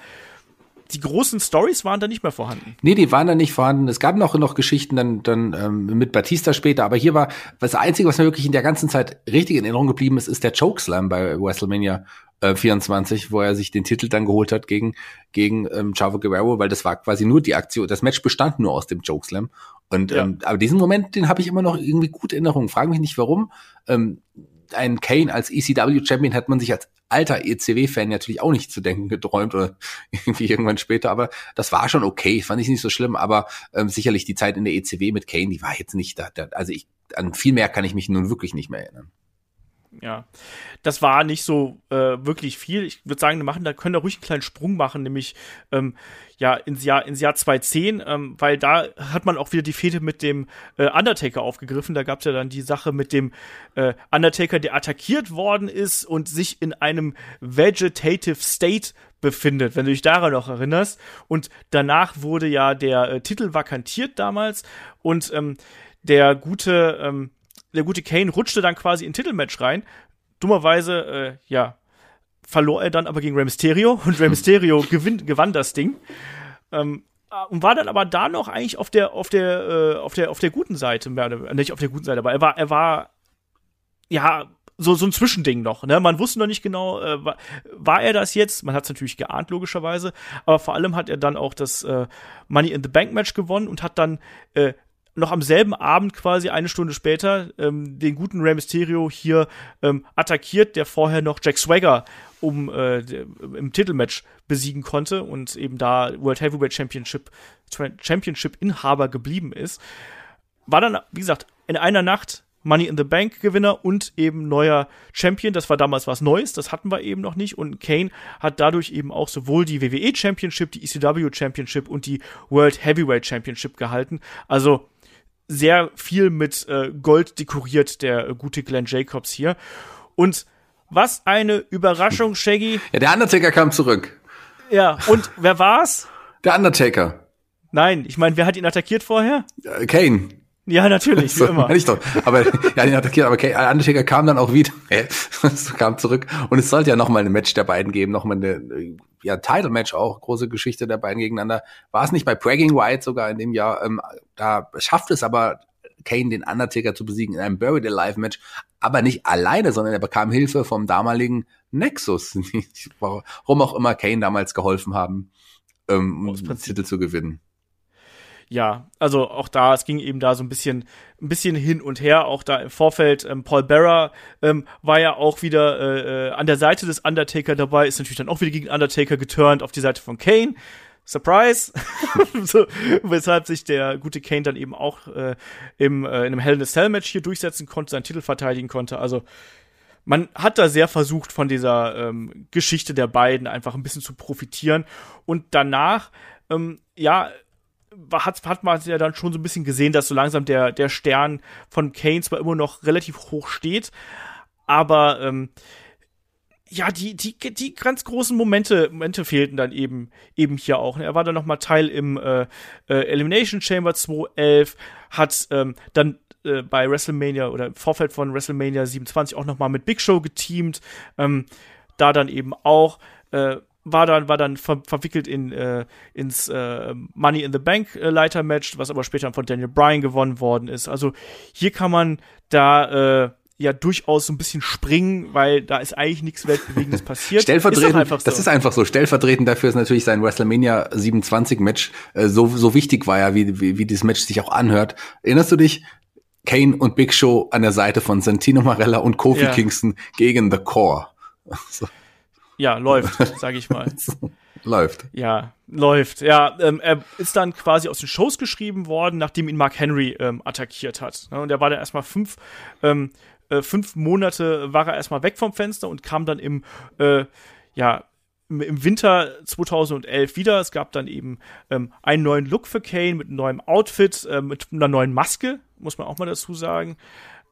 die großen Stories waren da nicht mehr vorhanden. Nee, die waren da nicht vorhanden. Es gab noch, noch Geschichten dann, dann ähm, mit Batista später, aber hier war das Einzige, was mir wirklich in der ganzen Zeit richtig in Erinnerung geblieben ist, ist der Chokeslam bei WrestleMania äh, 24, wo er sich den Titel dann geholt hat gegen, gegen ähm, Chavo Guerrero, weil das war quasi nur die Aktion, das Match bestand nur aus dem Chokeslam. Und ja. ähm, aber diesen Moment, den habe ich immer noch irgendwie gut in Erinnerung. Frag mich nicht warum. Ähm, ein Kane als ECW-Champion hat man sich als alter ECW-Fan natürlich auch nicht zu denken geträumt oder irgendwie irgendwann später, aber das war schon okay, fand ich nicht so schlimm, aber ähm, sicherlich die Zeit in der ECW mit Kane, die war jetzt nicht da, da also ich, an viel mehr kann ich mich nun wirklich nicht mehr erinnern ja, das war nicht so äh, wirklich viel. Ich würde sagen, wir machen, da können wir ruhig einen kleinen Sprung machen, nämlich ähm, ja ins Jahr ins Jahr 2010, ähm, weil da hat man auch wieder die Fehde mit dem äh, Undertaker aufgegriffen. Da gab es ja dann die Sache mit dem äh, Undertaker, der attackiert worden ist und sich in einem vegetative State befindet, wenn du dich daran noch erinnerst. Und danach wurde ja der äh, Titel vakantiert damals und ähm, der gute ähm, der gute Kane rutschte dann quasi in Titelmatch rein. Dummerweise, äh, ja, verlor er dann aber gegen Rey Mysterio und Rey Mysterio gewinnt, gewann das Ding. Ähm, und war dann aber da noch eigentlich auf der auf der äh, auf der auf der guten Seite, nicht auf der guten Seite, aber er war er war ja so so ein Zwischending noch, ne? Man wusste noch nicht genau, äh, war, war er das jetzt? Man hat es natürlich geahnt logischerweise, aber vor allem hat er dann auch das äh, Money in the Bank Match gewonnen und hat dann äh, noch am selben Abend quasi eine Stunde später ähm, den guten Rey Mysterio hier ähm, attackiert, der vorher noch Jack Swagger um äh, im Titelmatch besiegen konnte und eben da World Heavyweight Championship Championship Inhaber geblieben ist. War dann wie gesagt in einer Nacht Money in the Bank Gewinner und eben neuer Champion. Das war damals was Neues, das hatten wir eben noch nicht. Und Kane hat dadurch eben auch sowohl die WWE Championship, die ECW Championship und die World Heavyweight Championship gehalten. Also sehr viel mit äh, Gold dekoriert, der äh, gute Glenn Jacobs hier. Und was eine Überraschung, Shaggy. Ja, der Undertaker kam zurück. Ja, und wer war's? Der Undertaker. Nein, ich meine, wer hat ihn attackiert vorher? Äh, Kane. Ja, natürlich, so, wie immer. Ich doch. Aber ja, ihn attackiert, aber Kane, Undertaker kam dann auch wieder. kam zurück. Und es sollte ja noch mal ein Match der beiden geben, noch mal eine ja, Title-Match auch, große Geschichte der beiden gegeneinander. War es nicht bei Bragging White sogar in dem Jahr? Ähm, da schafft es aber Kane den Undertaker zu besiegen in einem Buried Alive Match, aber nicht alleine, sondern er bekam Hilfe vom damaligen Nexus, warum auch immer Kane damals geholfen haben, ähm, um den Titel zu gewinnen ja, also auch da, es ging eben da so ein bisschen, ein bisschen hin und her. Auch da im Vorfeld, ähm, Paul Bearer ähm, war ja auch wieder äh, äh, an der Seite des Undertaker dabei, ist natürlich dann auch wieder gegen Undertaker geturnt auf die Seite von Kane. Surprise! so, weshalb sich der gute Kane dann eben auch äh, im, äh, in einem Hell in a Cell Match hier durchsetzen konnte, seinen Titel verteidigen konnte. Also man hat da sehr versucht, von dieser ähm, Geschichte der beiden einfach ein bisschen zu profitieren. Und danach, ähm, ja, hat, hat man ja dann schon so ein bisschen gesehen, dass so langsam der, der Stern von Kane zwar immer noch relativ hoch steht, aber ähm, ja, die, die, die ganz großen Momente, Momente fehlten dann eben, eben hier auch. Er war dann noch mal Teil im äh, äh, Elimination Chamber 211, hat ähm, dann äh, bei WrestleMania oder im Vorfeld von WrestleMania 27 auch noch mal mit Big Show geteamt, ähm, da dann eben auch äh, war dann, war dann ver verwickelt in, äh, ins äh, Money in the Bank äh, Leiter-Match, was aber später von Daniel Bryan gewonnen worden ist. Also hier kann man da äh, ja durchaus so ein bisschen springen, weil da ist eigentlich nichts Weltbewegendes passiert. Stellvertretend, ist das ist einfach so. Stellvertretend dafür ist natürlich sein WrestleMania 27 Match äh, so, so wichtig war ja, wie, wie, wie dieses Match sich auch anhört. Erinnerst du dich? Kane und Big Show an der Seite von Santino Marella und Kofi ja. Kingston gegen The Core. so. Ja, läuft, sage ich mal. Läuft. Ja, läuft. Ja, ähm, er ist dann quasi aus den Shows geschrieben worden, nachdem ihn Mark Henry ähm, attackiert hat. Und er war da erstmal fünf, ähm, äh, fünf Monate war er erstmal weg vom Fenster und kam dann im, äh, ja, im Winter 2011 wieder. Es gab dann eben ähm, einen neuen Look für Kane mit einem neuen Outfit, äh, mit einer neuen Maske, muss man auch mal dazu sagen.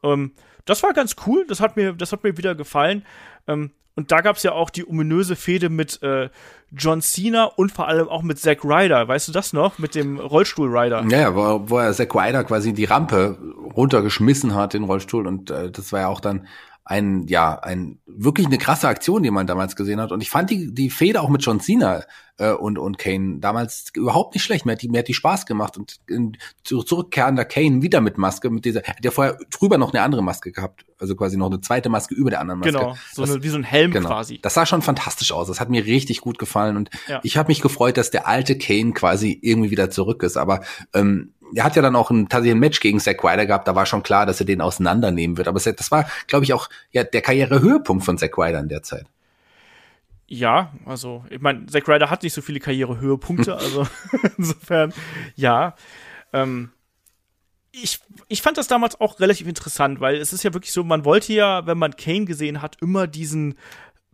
Ähm, das war ganz cool, das hat mir, das hat mir wieder gefallen. Ähm, und da gab es ja auch die ominöse Fehde mit äh, John Cena und vor allem auch mit Zack Ryder. Weißt du das noch? Mit dem Rollstuhl-Rider. Ja, wo, wo er Zack Ryder quasi die Rampe runtergeschmissen hat, den Rollstuhl. Und äh, das war ja auch dann ein, ja, ein, wirklich eine krasse Aktion, die man damals gesehen hat. Und ich fand die, die Fehde auch mit John Cena äh, und, und Kane damals überhaupt nicht schlecht. Mir hat die, mir hat die Spaß gemacht. Und in, zurückkehrender Kane wieder mit Maske, mit dieser, hat ja vorher drüber noch eine andere Maske gehabt. Also quasi noch eine zweite Maske über der anderen Maske. Genau, so das, eine, wie so ein Helm genau. quasi. Das sah schon fantastisch aus. Das hat mir richtig gut gefallen. Und ja. ich habe mich gefreut, dass der alte Kane quasi irgendwie wieder zurück ist. Aber ähm, er hat ja dann auch ein, tatsächlich ein Match gegen Zack Ryder gehabt, da war schon klar, dass er den auseinandernehmen wird. Aber das war, glaube ich, auch ja, der Karrierehöhepunkt von Zack Ryder in der Zeit. Ja, also, ich meine, Zack Ryder hat nicht so viele Karrierehöhepunkte, also insofern, ja. Ähm, ich, ich fand das damals auch relativ interessant, weil es ist ja wirklich so, man wollte ja, wenn man Kane gesehen hat, immer diesen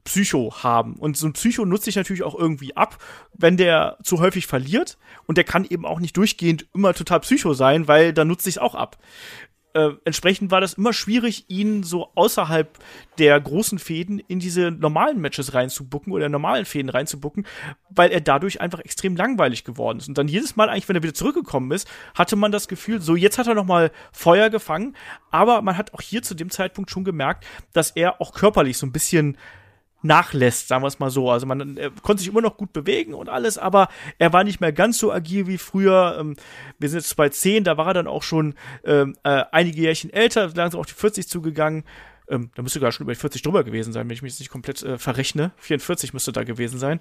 Psycho haben. Und so ein Psycho nutze ich natürlich auch irgendwie ab, wenn der zu häufig verliert. Und der kann eben auch nicht durchgehend immer total Psycho sein, weil dann nutze ich es auch ab. Äh, entsprechend war das immer schwierig, ihn so außerhalb der großen Fäden in diese normalen Matches reinzubucken oder normalen Fäden reinzubucken, weil er dadurch einfach extrem langweilig geworden ist. Und dann jedes Mal eigentlich, wenn er wieder zurückgekommen ist, hatte man das Gefühl, so jetzt hat er noch mal Feuer gefangen, aber man hat auch hier zu dem Zeitpunkt schon gemerkt, dass er auch körperlich so ein bisschen nachlässt, sagen wir es mal so. Also man konnte sich immer noch gut bewegen und alles, aber er war nicht mehr ganz so agil wie früher. Ähm, wir sind jetzt bei 10, da war er dann auch schon ähm, äh, einige Jährchen älter, langsam auf die 40 zugegangen. Ähm, da müsste gar schon über die 40 drüber gewesen sein, wenn ich mich jetzt nicht komplett äh, verrechne. 44 müsste da gewesen sein.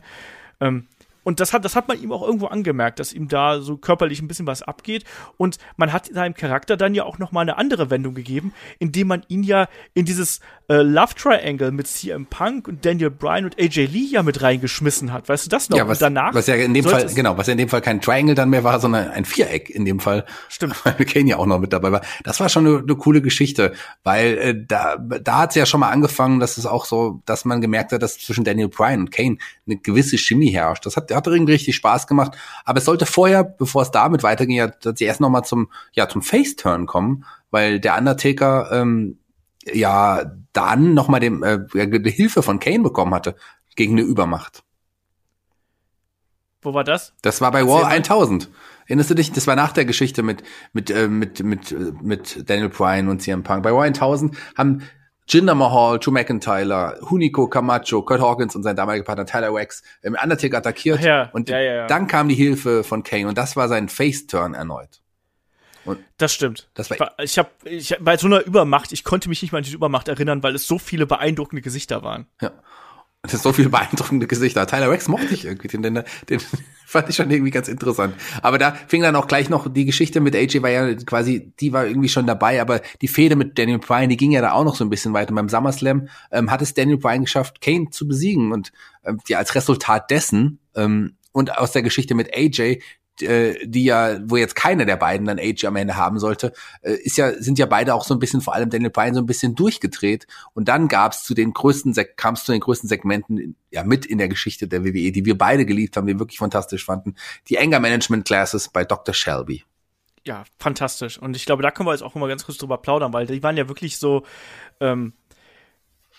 Ähm, und das hat, das hat man ihm auch irgendwo angemerkt, dass ihm da so körperlich ein bisschen was abgeht. Und man hat seinem Charakter dann ja auch noch mal eine andere Wendung gegeben, indem man ihn ja in dieses äh, Love Triangle mit CM Punk und Daniel Bryan und AJ Lee ja mit reingeschmissen hat. Weißt du das noch? Ja, was, und danach. Was ja in dem Fall, genau, was ja in dem Fall kein Triangle dann mehr war, sondern ein Viereck in dem Fall. Stimmt. Weil Kane ja auch noch mit dabei war. Das war schon eine, eine coole Geschichte, weil äh, da, da hat es ja schon mal angefangen, dass es auch so, dass man gemerkt hat, dass zwischen Daniel Bryan und Kane eine gewisse Chemie herrscht. Das hat hat irgendwie richtig Spaß gemacht. Aber es sollte vorher, bevor es damit weiterging, ja, dass sie erst noch mal zum, ja, zum Face-Turn kommen, weil der Undertaker, ähm, ja, dann noch mal dem, äh, die Hilfe von Kane bekommen hatte gegen eine Übermacht. Wo war das? Das war bei War 1000. Erinnerst du dich? Das war nach der Geschichte mit mit äh, mit mit äh, mit Daniel Bryan und CM Punk. Bei War 1000 haben Jinder Mahal, Drew McIntyre, Hunico Camacho, Kurt Hawkins und sein damaliger Partner Tyler Wax im Undertaker attackiert. Ja, und ja, ja, dann kam die Hilfe von Kane und das war sein Face-Turn erneut. Und das stimmt. Das war ich habe ich, bei so einer Übermacht, ich konnte mich nicht mal an diese Übermacht erinnern, weil es so viele beeindruckende Gesichter waren. Ja. Das ist so viele beeindruckende Gesichter. Tyler Rex mochte ich irgendwie, den, den, den fand ich schon irgendwie ganz interessant. Aber da fing dann auch gleich noch die Geschichte mit AJ war ja quasi, die war irgendwie schon dabei, aber die Fehde mit Daniel Bryan, die ging ja da auch noch so ein bisschen weiter. Beim SummerSlam ähm, hat es Daniel Bryan geschafft, Kane zu besiegen und ähm, ja als Resultat dessen ähm, und aus der Geschichte mit AJ äh, die ja, wo jetzt keiner der beiden dann AJ am Ende haben sollte, äh, ist ja, sind ja beide auch so ein bisschen, vor allem Daniel Bryan, so ein bisschen durchgedreht. Und dann gab's zu den größten, kam es zu den größten Segmenten, ja, mit in der Geschichte der WWE, die wir beide geliebt haben, die wir wirklich fantastisch fanden. Die Anger Management Classes bei Dr. Shelby. Ja, fantastisch. Und ich glaube, da können wir jetzt auch mal ganz kurz drüber plaudern, weil die waren ja wirklich so, ähm,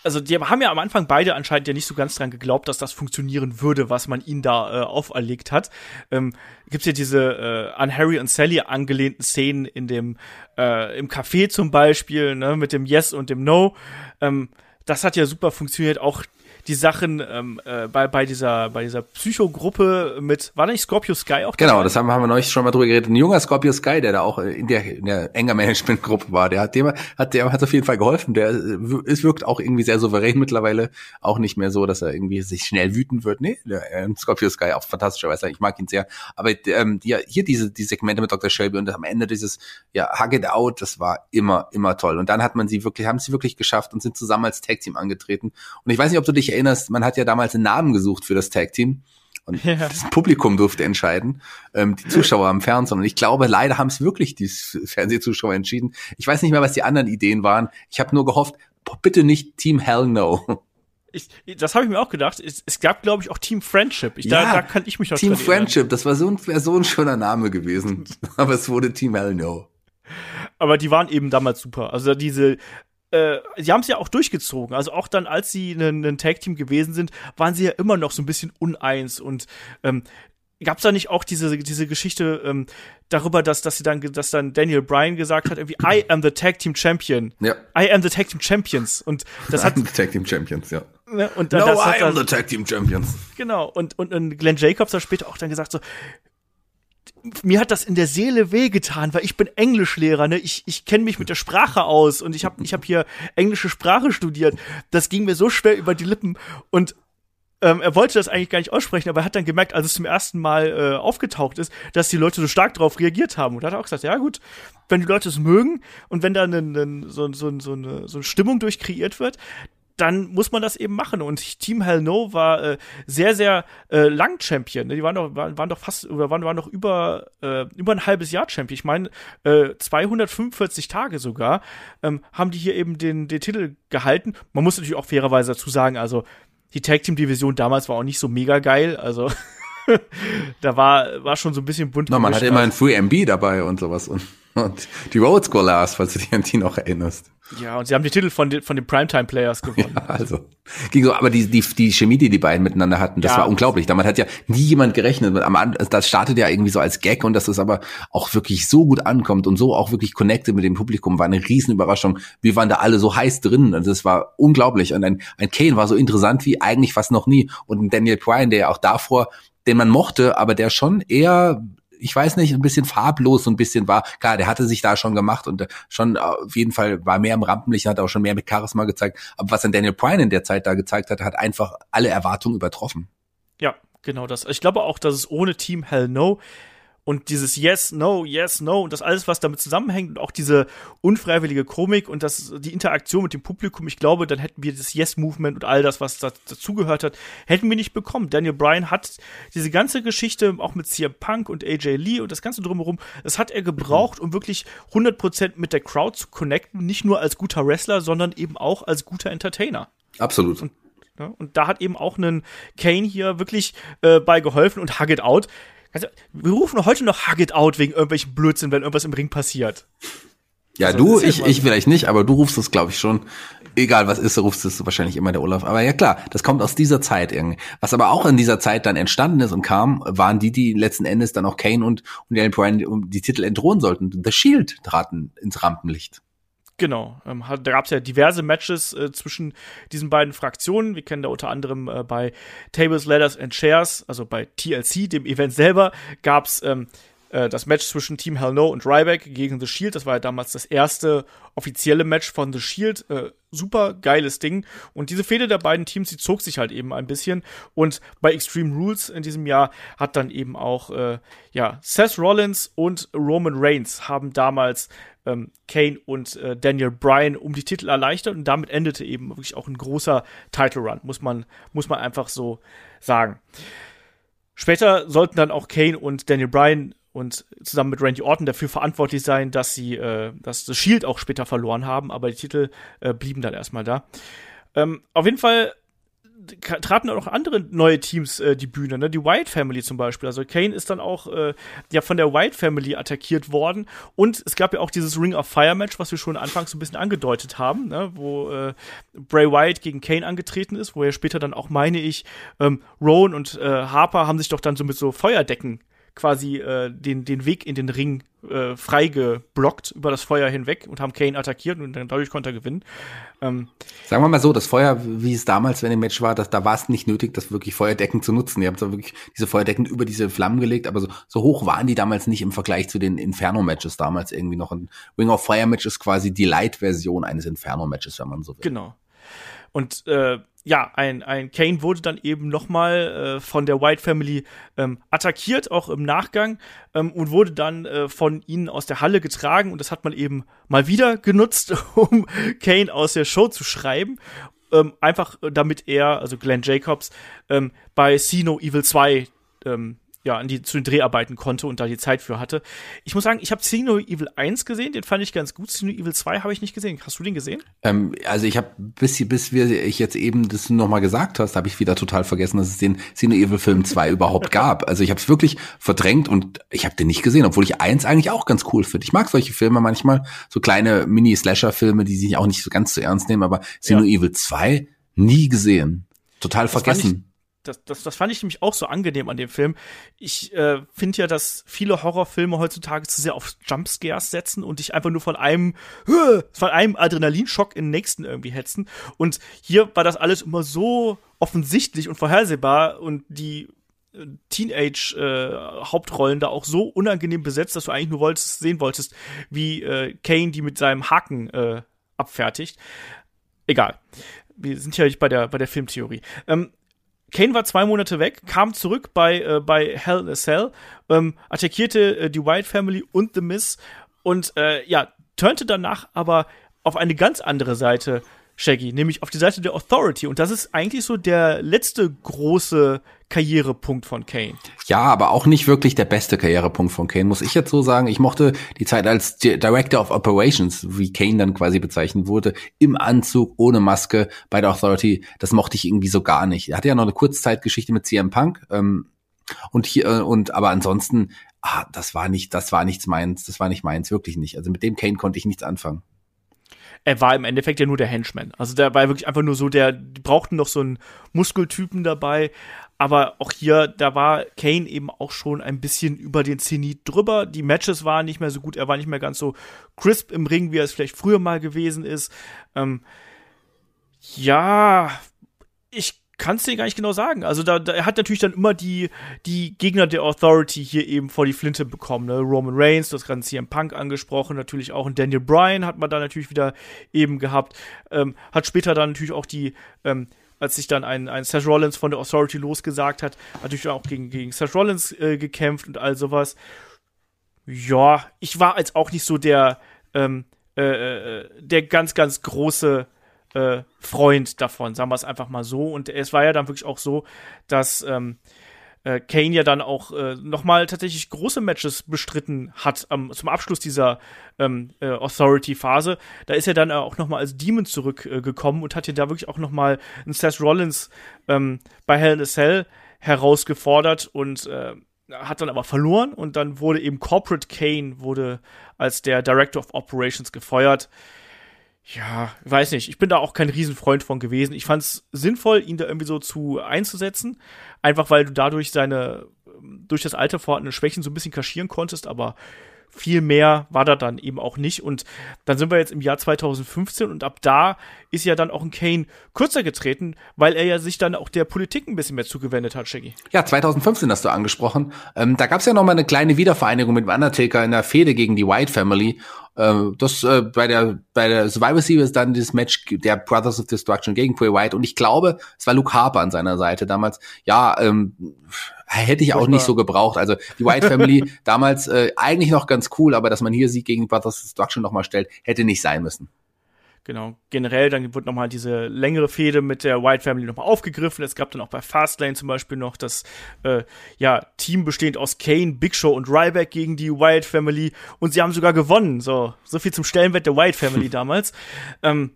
also die haben ja am Anfang beide anscheinend ja nicht so ganz dran geglaubt, dass das funktionieren würde, was man ihnen da äh, auferlegt hat. Ähm, gibt's ja diese äh, an Harry und Sally angelehnten Szenen in dem äh, im Café zum Beispiel, ne, mit dem Yes und dem No. Ähm, das hat ja super funktioniert. Auch die Sachen ähm, äh, bei, bei dieser, bei dieser Psychogruppe mit, war nicht Scorpio Sky auch Genau, das haben, haben wir neulich schon mal drüber geredet. Ein junger Scorpio Sky, der da auch in der, in der enger Management-Gruppe war, der hat dem, hat, der hat auf jeden Fall geholfen. Der es wirkt auch irgendwie sehr souverän mittlerweile. Auch nicht mehr so, dass er irgendwie sich schnell wütend wird. Nee, der, äh, Scorpio Sky auch fantastischerweise. Ich mag ihn sehr. Aber ähm, die, hier diese, die Segmente mit Dr. Shelby und am Ende dieses, ja, Hug It Out, das war immer, immer toll. Und dann hat man sie wirklich, haben sie wirklich geschafft und sind zusammen als Tag Team angetreten. Und ich weiß nicht, ob du dich erinnerst, man hat ja damals einen Namen gesucht für das Tag Team. Und ja. das Publikum durfte entscheiden, ähm, die Zuschauer am Fernsehen. Und ich glaube, leider haben es wirklich die Fernsehzuschauer entschieden. Ich weiß nicht mehr, was die anderen Ideen waren. Ich habe nur gehofft, bitte nicht Team Hell No. Ich, das habe ich mir auch gedacht. Es, es gab, glaube ich, auch Team Friendship. Ich, ja, da, da kann ich mich noch Team Friendship, das war so ein, so ein schöner Name gewesen. Aber es wurde Team Hell No. Aber die waren eben damals super. Also diese, äh, sie haben es ja auch durchgezogen. Also auch dann, als sie ein Tag-Team gewesen sind, waren sie ja immer noch so ein bisschen uneins und ähm, Gab es da nicht auch diese, diese Geschichte ähm, darüber, dass, dass sie dann, dass dann Daniel Bryan gesagt hat, irgendwie, I am the Tag Team Champion. Ja. I am the Tag Team Champions. Und das I hat. am the Tag Team Champions, ja. Ne, und dann, no, das I am the Tag Team Champions. Genau. Und, und, und Glenn Jacobs hat später auch dann gesagt so, mir hat das in der Seele wehgetan, weil ich bin Englischlehrer, ne? Ich, ich kenne mich mit der Sprache aus und ich habe ich hab hier englische Sprache studiert. Das ging mir so schwer über die Lippen und ähm, er wollte das eigentlich gar nicht aussprechen, aber er hat dann gemerkt, als es zum ersten Mal äh, aufgetaucht ist, dass die Leute so stark darauf reagiert haben. Und hat auch gesagt, ja gut, wenn die Leute es mögen und wenn da ne, ne, so, so, so, eine, so eine Stimmung durchkreiert wird, dann muss man das eben machen. Und Team Hell No war äh, sehr, sehr äh, lang Champion. Die waren doch, waren, waren doch fast, oder waren, waren doch über, äh, über ein halbes Jahr Champion. Ich meine, äh, 245 Tage sogar ähm, haben die hier eben den, den Titel gehalten. Man muss natürlich auch fairerweise dazu sagen, also die Tag Team Division damals war auch nicht so mega geil, also da war war schon so ein bisschen bunt. No, man hatte immer ein Free MB dabei und sowas und, und die Road Scholars, falls du dich an die noch erinnerst. Ja, und sie haben die Titel von, den, von den Primetime Players gewonnen. Ja, also. Ging so, aber die, die, die Chemie, die die beiden miteinander hatten, das ja. war unglaublich. Damit hat ja nie jemand gerechnet. Das startet ja irgendwie so als Gag und dass es aber auch wirklich so gut ankommt und so auch wirklich connected mit dem Publikum, war eine Riesenüberraschung. Wir waren da alle so heiß drin. Also das war unglaublich. Und ein, ein Kane war so interessant wie eigentlich fast noch nie. Und ein Daniel Bryan, der ja auch davor den man mochte, aber der schon eher ich weiß nicht, ein bisschen farblos so ein bisschen war. Klar, der hatte sich da schon gemacht und äh, schon auf jeden Fall war mehr im Rampenlicht, hat auch schon mehr mit Charisma gezeigt. Aber was dann Daniel Bryan in der Zeit da gezeigt hat, hat einfach alle Erwartungen übertroffen. Ja, genau das. Ich glaube auch, dass es ohne Team Hell No und dieses Yes, No, Yes, No und das alles, was damit zusammenhängt und auch diese unfreiwillige Komik und das, die Interaktion mit dem Publikum, ich glaube, dann hätten wir das Yes-Movement und all das, was da, dazugehört hat, hätten wir nicht bekommen. Daniel Bryan hat diese ganze Geschichte auch mit CM Punk und AJ Lee und das Ganze drumherum, das hat er gebraucht, um wirklich 100% mit der Crowd zu connecten, nicht nur als guter Wrestler, sondern eben auch als guter Entertainer. Absolut. Und ja, und da hat eben auch einen Kane hier wirklich äh, bei geholfen und Hug It Out. Also, wir rufen heute noch Hug It Out wegen irgendwelchen Blödsinn, wenn irgendwas im Ring passiert. Ja, also, du, ich, ich vielleicht nicht, aber du rufst es, glaube ich, schon. Egal was ist, rufst es wahrscheinlich immer der Olaf. Aber ja klar, das kommt aus dieser Zeit irgendwie. Was aber auch in dieser Zeit dann entstanden ist und kam, waren die, die letzten Endes dann auch Kane und, und Daniel Bryan die Titel entthronen sollten. The Shield traten ins Rampenlicht. Genau, ähm, da gab es ja diverse Matches äh, zwischen diesen beiden Fraktionen. Wir kennen da unter anderem äh, bei Tables, Ladders and Chairs, also bei TLC, dem Event selber, gab es ähm, äh, das Match zwischen Team Hell No und Ryback gegen The Shield. Das war ja damals das erste offizielle Match von The Shield. Äh, super geiles Ding. Und diese Fehde der beiden Teams, die zog sich halt eben ein bisschen. Und bei Extreme Rules in diesem Jahr hat dann eben auch, äh, ja, Seth Rollins und Roman Reigns haben damals ähm, Kane und äh, Daniel Bryan um die Titel erleichtert und damit endete eben wirklich auch ein großer Title Run, muss man, muss man einfach so sagen. Später sollten dann auch Kane und Daniel Bryan und zusammen mit Randy Orton dafür verantwortlich sein, dass sie, äh, dass das Shield auch später verloren haben, aber die Titel äh, blieben dann erstmal da. Ähm, auf jeden Fall traten auch andere neue Teams äh, die Bühne, ne? Die White Family zum Beispiel. Also Kane ist dann auch äh, ja von der White Family attackiert worden und es gab ja auch dieses Ring of Fire Match, was wir schon anfangs so ein bisschen angedeutet haben, ne? wo äh, Bray Wyatt gegen Kane angetreten ist, wo er später dann auch, meine ich, ähm, Rowan und äh, Harper haben sich doch dann so mit so Feuerdecken quasi äh, den, den Weg in den Ring äh, frei geblockt über das Feuer hinweg und haben Kane attackiert und dann dadurch konnte er gewinnen. Ähm, Sagen wir mal so, das Feuer, wie es damals, wenn im Match war, das, da war es nicht nötig, das wirklich Feuerdecken zu nutzen. Ihr habt so wirklich diese Feuerdecken über diese Flammen gelegt, aber so, so hoch waren die damals nicht im Vergleich zu den Inferno-Matches damals irgendwie noch. Ein Ring of Fire-Match ist quasi die Light-Version eines Inferno-Matches, wenn man so will. Genau. Und äh, ja, ein, ein Kane wurde dann eben nochmal äh, von der White Family ähm, attackiert, auch im Nachgang, ähm, und wurde dann äh, von ihnen aus der Halle getragen. Und das hat man eben mal wieder genutzt, um Kane aus der Show zu schreiben. Ähm, einfach äh, damit er, also Glenn Jacobs, ähm, bei See Evil 2 ähm, ja, an die, zu den Dreharbeiten konnte und da die Zeit für hatte. Ich muss sagen, ich habe Sino Evil 1 gesehen, den fand ich ganz gut. Sino Evil 2 habe ich nicht gesehen. Hast du den gesehen? Ähm, also ich habe, bis, bis wir, ich jetzt eben das nochmal gesagt hast, habe ich wieder total vergessen, dass es den Sino Evil Film 2 überhaupt gab. Also ich habe es wirklich verdrängt und ich habe den nicht gesehen, obwohl ich eins eigentlich auch ganz cool finde. Ich mag solche Filme manchmal, so kleine Mini-Slasher-Filme, die sich auch nicht so ganz zu ernst nehmen, aber Sino ja. Evil 2 nie gesehen. Total vergessen das, das, das fand ich nämlich auch so angenehm an dem Film. Ich äh, finde ja, dass viele Horrorfilme heutzutage zu sehr auf Jumpscares setzen und dich einfach nur von einem, von einem Adrenalinschock in den nächsten irgendwie hetzen. Und hier war das alles immer so offensichtlich und vorhersehbar und die äh, Teenage-Hauptrollen äh, da auch so unangenehm besetzt, dass du eigentlich nur wolltest, sehen wolltest, wie äh, Kane die mit seinem Haken äh, abfertigt. Egal. Wir sind ja nicht bei der, bei der Filmtheorie. Ähm, Kane war zwei Monate weg, kam zurück bei, äh, bei Hell in a Cell, ähm, attackierte äh, die White Family und The Miss und äh, ja, turnte danach aber auf eine ganz andere Seite Shaggy, nämlich auf die Seite der Authority. Und das ist eigentlich so der letzte große Karrierepunkt von Kane. Ja, aber auch nicht wirklich der beste Karrierepunkt von Kane, muss ich jetzt so sagen. Ich mochte die Zeit als Director of Operations, wie Kane dann quasi bezeichnet wurde, im Anzug, ohne Maske bei der Authority. Das mochte ich irgendwie so gar nicht. Er hatte ja noch eine Kurzzeitgeschichte mit CM Punk. Ähm, und hier, äh, und aber ansonsten, ah, das war nicht, das war nichts meins, das war nicht meins, wirklich nicht. Also mit dem Kane konnte ich nichts anfangen er war im Endeffekt ja nur der Henchman. Also der war wirklich einfach nur so, der, die brauchten noch so einen Muskeltypen dabei. Aber auch hier, da war Kane eben auch schon ein bisschen über den Zenit drüber. Die Matches waren nicht mehr so gut. Er war nicht mehr ganz so crisp im Ring, wie er es vielleicht früher mal gewesen ist. Ähm, ja, ich kannst dir gar nicht genau sagen. Also da, da er hat natürlich dann immer die die Gegner der Authority hier eben vor die Flinte bekommen. Ne? Roman Reigns, das ganze CM Punk angesprochen, natürlich auch ein Daniel Bryan hat man da natürlich wieder eben gehabt. Ähm, hat später dann natürlich auch die ähm, als sich dann ein, ein Seth Rollins von der Authority losgesagt hat, natürlich auch gegen, gegen Seth Rollins äh, gekämpft und all sowas. Ja, ich war als auch nicht so der, ähm, äh, äh der ganz, ganz große äh, Freund davon, sagen wir es einfach mal so. Und es war ja dann wirklich auch so, dass ähm, äh, Kane ja dann auch äh, nochmal tatsächlich große Matches bestritten hat am, zum Abschluss dieser ähm, äh, Authority-Phase. Da ist er dann auch nochmal als Demon zurückgekommen äh, und hat ja da wirklich auch nochmal einen Seth Rollins ähm, bei Hell in a Cell herausgefordert und äh, hat dann aber verloren und dann wurde eben Corporate Kane wurde als der Director of Operations gefeuert ja, weiß nicht. Ich bin da auch kein Riesenfreund von gewesen. Ich fand es sinnvoll, ihn da irgendwie so zu einzusetzen. Einfach weil du dadurch seine, durch das Alter vorhandene Schwächen so ein bisschen kaschieren konntest, aber viel mehr war da dann eben auch nicht. Und dann sind wir jetzt im Jahr 2015 und ab da ist ja dann auch ein Kane kürzer getreten, weil er ja sich dann auch der Politik ein bisschen mehr zugewendet hat, Shaggy. Ja, 2015 hast du angesprochen. Ähm, da gab es ja noch mal eine kleine Wiedervereinigung mit Undertaker in der Fehde gegen die White Family. Ähm, das äh, bei der bei der Survivor Series dann das Match der Brothers of Destruction gegen Bray White und ich glaube, es war Luke Harper an seiner Seite damals. Ja, ähm, hätte ich auch nicht so gebraucht. Also die White Family damals äh, eigentlich noch ganz cool, aber dass man hier Sieg gegen Brothers of Destruction nochmal stellt, hätte nicht sein müssen. Genau, generell, dann wird nochmal diese längere Fehde mit der White Family nochmal aufgegriffen. Es gab dann auch bei Fastlane zum Beispiel noch das äh, ja, Team bestehend aus Kane, Big Show und Ryback gegen die White Family und sie haben sogar gewonnen. So, so viel zum Stellenwert der White Family damals. Ähm,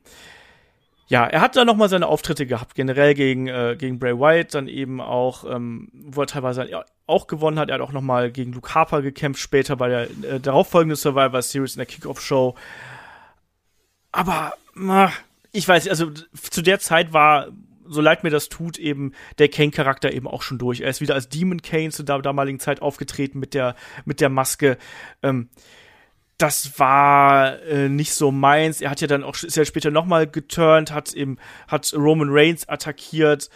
ja, er hat dann nochmal seine Auftritte gehabt, generell gegen, äh, gegen Bray Wyatt, dann eben auch, ähm, wo er teilweise auch gewonnen hat. Er hat auch nochmal gegen Luke Harper gekämpft, später bei der äh, darauffolgenden Survivor Series in der Kickoff-Show. Aber, na, ich weiß, also zu der Zeit war, so leid mir das tut, eben der Kane-Charakter eben auch schon durch. Er ist wieder als Demon Kane zu der damaligen Zeit aufgetreten mit der, mit der Maske. Ähm, das war äh, nicht so meins. Er hat ja dann auch, ist ja später nochmal geturnt, hat eben, hat Roman Reigns attackiert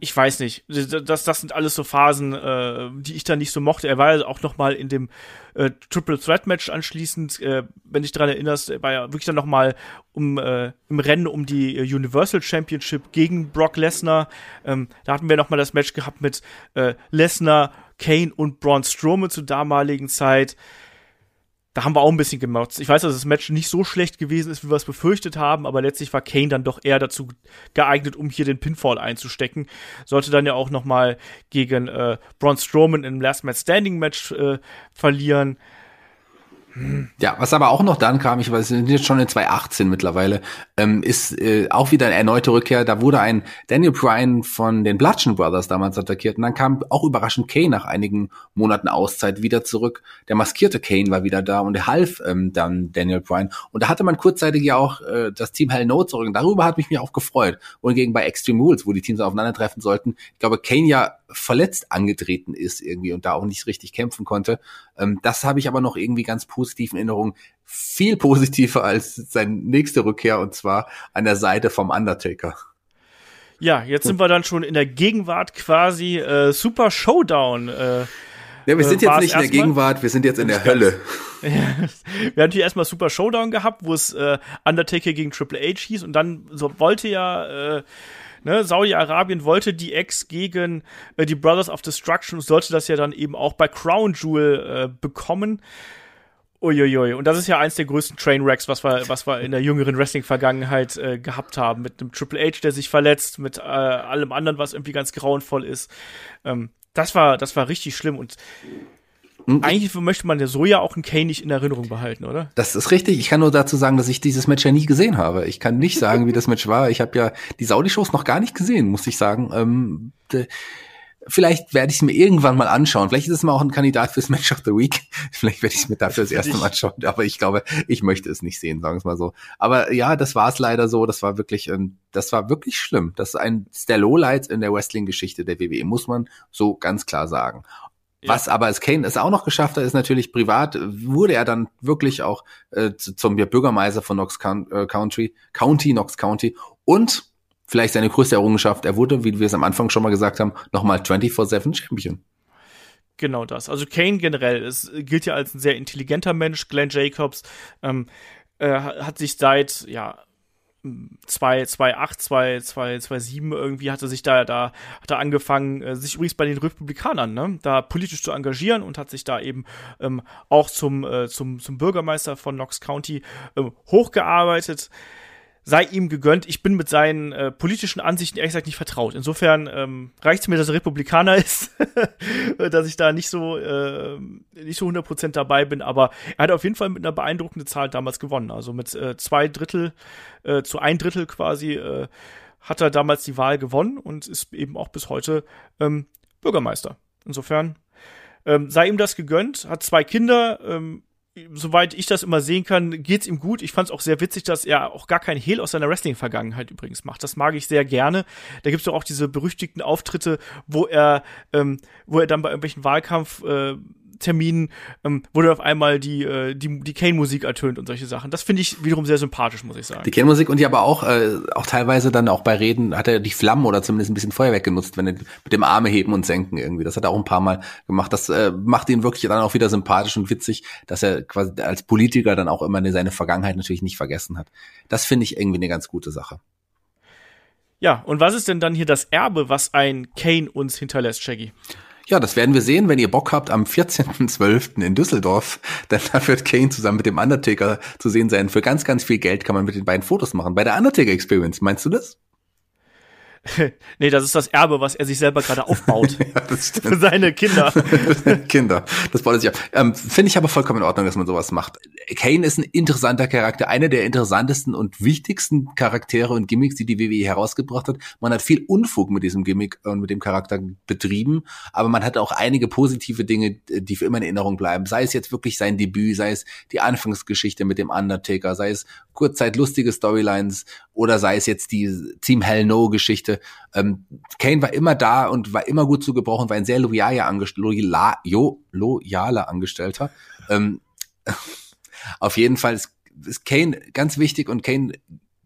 ich weiß nicht, das, das sind alles so Phasen, äh, die ich da nicht so mochte. Er war ja auch noch mal in dem äh, Triple Threat Match anschließend, äh, wenn dich daran erinnerst, war ja wirklich dann noch mal um, äh, im Rennen um die äh, Universal Championship gegen Brock Lesnar. Ähm, da hatten wir noch mal das Match gehabt mit äh, Lesnar, Kane und Braun Strowman zur damaligen Zeit. Da haben wir auch ein bisschen gemotzt. Ich weiß, dass das Match nicht so schlecht gewesen ist, wie wir es befürchtet haben, aber letztlich war Kane dann doch eher dazu geeignet, um hier den Pinfall einzustecken. Sollte dann ja auch noch mal gegen äh, Braun Strowman im Last Man Standing Match äh, verlieren. Ja, was aber auch noch dann kam, ich weiß, wir sind jetzt schon in 2018 mittlerweile, ähm, ist äh, auch wieder eine erneute Rückkehr. Da wurde ein Daniel Bryan von den Bludgeon Brothers damals attackiert und dann kam auch überraschend Kane nach einigen Monaten Auszeit wieder zurück. Der maskierte Kane war wieder da und er half ähm, dann Daniel Bryan. Und da hatte man kurzzeitig ja auch äh, das Team Hell No zurück und darüber hat mich mir auch gefreut. Und gegen bei Extreme Rules, wo die Teams aufeinandertreffen sollten, ich glaube, Kane ja verletzt angetreten ist irgendwie und da auch nicht richtig kämpfen konnte. Ähm, das habe ich aber noch irgendwie ganz positiv in Erinnerung. Viel positiver als seine nächste Rückkehr und zwar an der Seite vom Undertaker. Ja, jetzt sind wir dann schon in der Gegenwart quasi äh, Super Showdown. Äh, ja, wir sind jetzt nicht in der Gegenwart, wir sind jetzt in der Hölle. wir haben natürlich erstmal Super Showdown gehabt, wo es äh, Undertaker gegen Triple H hieß und dann so wollte ja äh, ne, Saudi-Arabien wollte die Ex gegen äh, die Brothers of Destruction und sollte das ja dann eben auch bei Crown Jewel äh, bekommen. Uiuiui. Und das ist ja eins der größten Trainwrecks, was wir, was wir in der jüngeren Wrestling-Vergangenheit äh, gehabt haben. Mit einem Triple H, der sich verletzt, mit äh, allem anderen, was irgendwie ganz grauenvoll ist. Ähm, das war, das war richtig schlimm. Und? Eigentlich möchte man ja so ja auch einen Kane nicht in Erinnerung behalten, oder? Das ist richtig. Ich kann nur dazu sagen, dass ich dieses Match ja nie gesehen habe. Ich kann nicht sagen, wie das Match war. Ich habe ja die Saudi-Shows noch gar nicht gesehen, muss ich sagen. Ähm, vielleicht werde ich es mir irgendwann mal anschauen. Vielleicht ist es mal auch ein Kandidat fürs Match of the Week. Vielleicht werde ich es mir dafür das erste Mal anschauen. Aber ich glaube, ich möchte es nicht sehen, sagen wir es mal so. Aber ja, das war es leider so. Das war wirklich, das war wirklich schlimm. Das ist ein der Lowlights in der Wrestling-Geschichte der WWE, muss man so ganz klar sagen. Was aber als Kane es auch noch geschafft hat, ist natürlich privat, wurde er dann wirklich auch äh, zum Bürgermeister von Knox äh, County, County, Knox County und vielleicht seine größte Errungenschaft, er wurde, wie wir es am Anfang schon mal gesagt haben, nochmal 24-7 Champion. Genau das. Also Kane generell es gilt ja als ein sehr intelligenter Mensch. Glenn Jacobs ähm, äh, hat sich seit ja 2, 2, 8, 2, 2, 2, 7 irgendwie hatte sich da, da, hat er angefangen, äh, sich übrigens bei den Republikanern, ne, da politisch zu engagieren und hat sich da eben ähm, auch zum, äh, zum, zum Bürgermeister von Knox County äh, hochgearbeitet sei ihm gegönnt. Ich bin mit seinen äh, politischen Ansichten ehrlich gesagt nicht vertraut. Insofern ähm, reicht es mir, dass er Republikaner ist, dass ich da nicht so äh, nicht so 100% dabei bin. Aber er hat auf jeden Fall mit einer beeindruckenden Zahl damals gewonnen. Also mit äh, zwei Drittel äh, zu ein Drittel quasi äh, hat er damals die Wahl gewonnen und ist eben auch bis heute ähm, Bürgermeister. Insofern ähm, sei ihm das gegönnt, hat zwei Kinder, ähm, soweit ich das immer sehen kann, geht's ihm gut. Ich fand es auch sehr witzig, dass er auch gar kein Hehl aus seiner Wrestling-Vergangenheit übrigens macht. Das mag ich sehr gerne. Da gibt's doch auch diese berüchtigten Auftritte, wo er, ähm, wo er dann bei irgendwelchen Wahlkampf äh, Terminen, ähm, wo dann auf einmal die, äh, die, die Kane-Musik ertönt und solche Sachen. Das finde ich wiederum sehr sympathisch, muss ich sagen. Die Kane-Musik und die aber auch, äh, auch teilweise dann auch bei Reden hat er die Flammen oder zumindest ein bisschen Feuerwerk genutzt, wenn er mit dem Arme heben und senken irgendwie. Das hat er auch ein paar Mal gemacht. Das äh, macht ihn wirklich dann auch wieder sympathisch und witzig, dass er quasi als Politiker dann auch immer seine Vergangenheit natürlich nicht vergessen hat. Das finde ich irgendwie eine ganz gute Sache. Ja, und was ist denn dann hier das Erbe, was ein Kane uns hinterlässt, Shaggy? Ja, das werden wir sehen, wenn ihr Bock habt, am 14.12. in Düsseldorf. Denn da wird Kane zusammen mit dem Undertaker zu sehen sein. Für ganz, ganz viel Geld kann man mit den beiden Fotos machen. Bei der Undertaker Experience, meinst du das? nee, das ist das Erbe, was er sich selber gerade aufbaut. ja, Für seine Kinder. Kinder. Das baut er sich auf. Ähm, Finde ich aber vollkommen in Ordnung, dass man sowas macht. Kane ist ein interessanter Charakter, einer der interessantesten und wichtigsten Charaktere und Gimmicks, die die WWE herausgebracht hat. Man hat viel Unfug mit diesem Gimmick und mit dem Charakter betrieben, aber man hat auch einige positive Dinge, die für immer in Erinnerung bleiben. Sei es jetzt wirklich sein Debüt, sei es die Anfangsgeschichte mit dem Undertaker, sei es kurzzeit lustige Storylines oder sei es jetzt die Team Hell No Geschichte. Ähm, Kane war immer da und war immer gut zu gebrauchen, war ein sehr loyaler, Angest loyal, jo, loyaler Angestellter. Ähm, auf jeden Fall ist, ist Kane ganz wichtig und Kane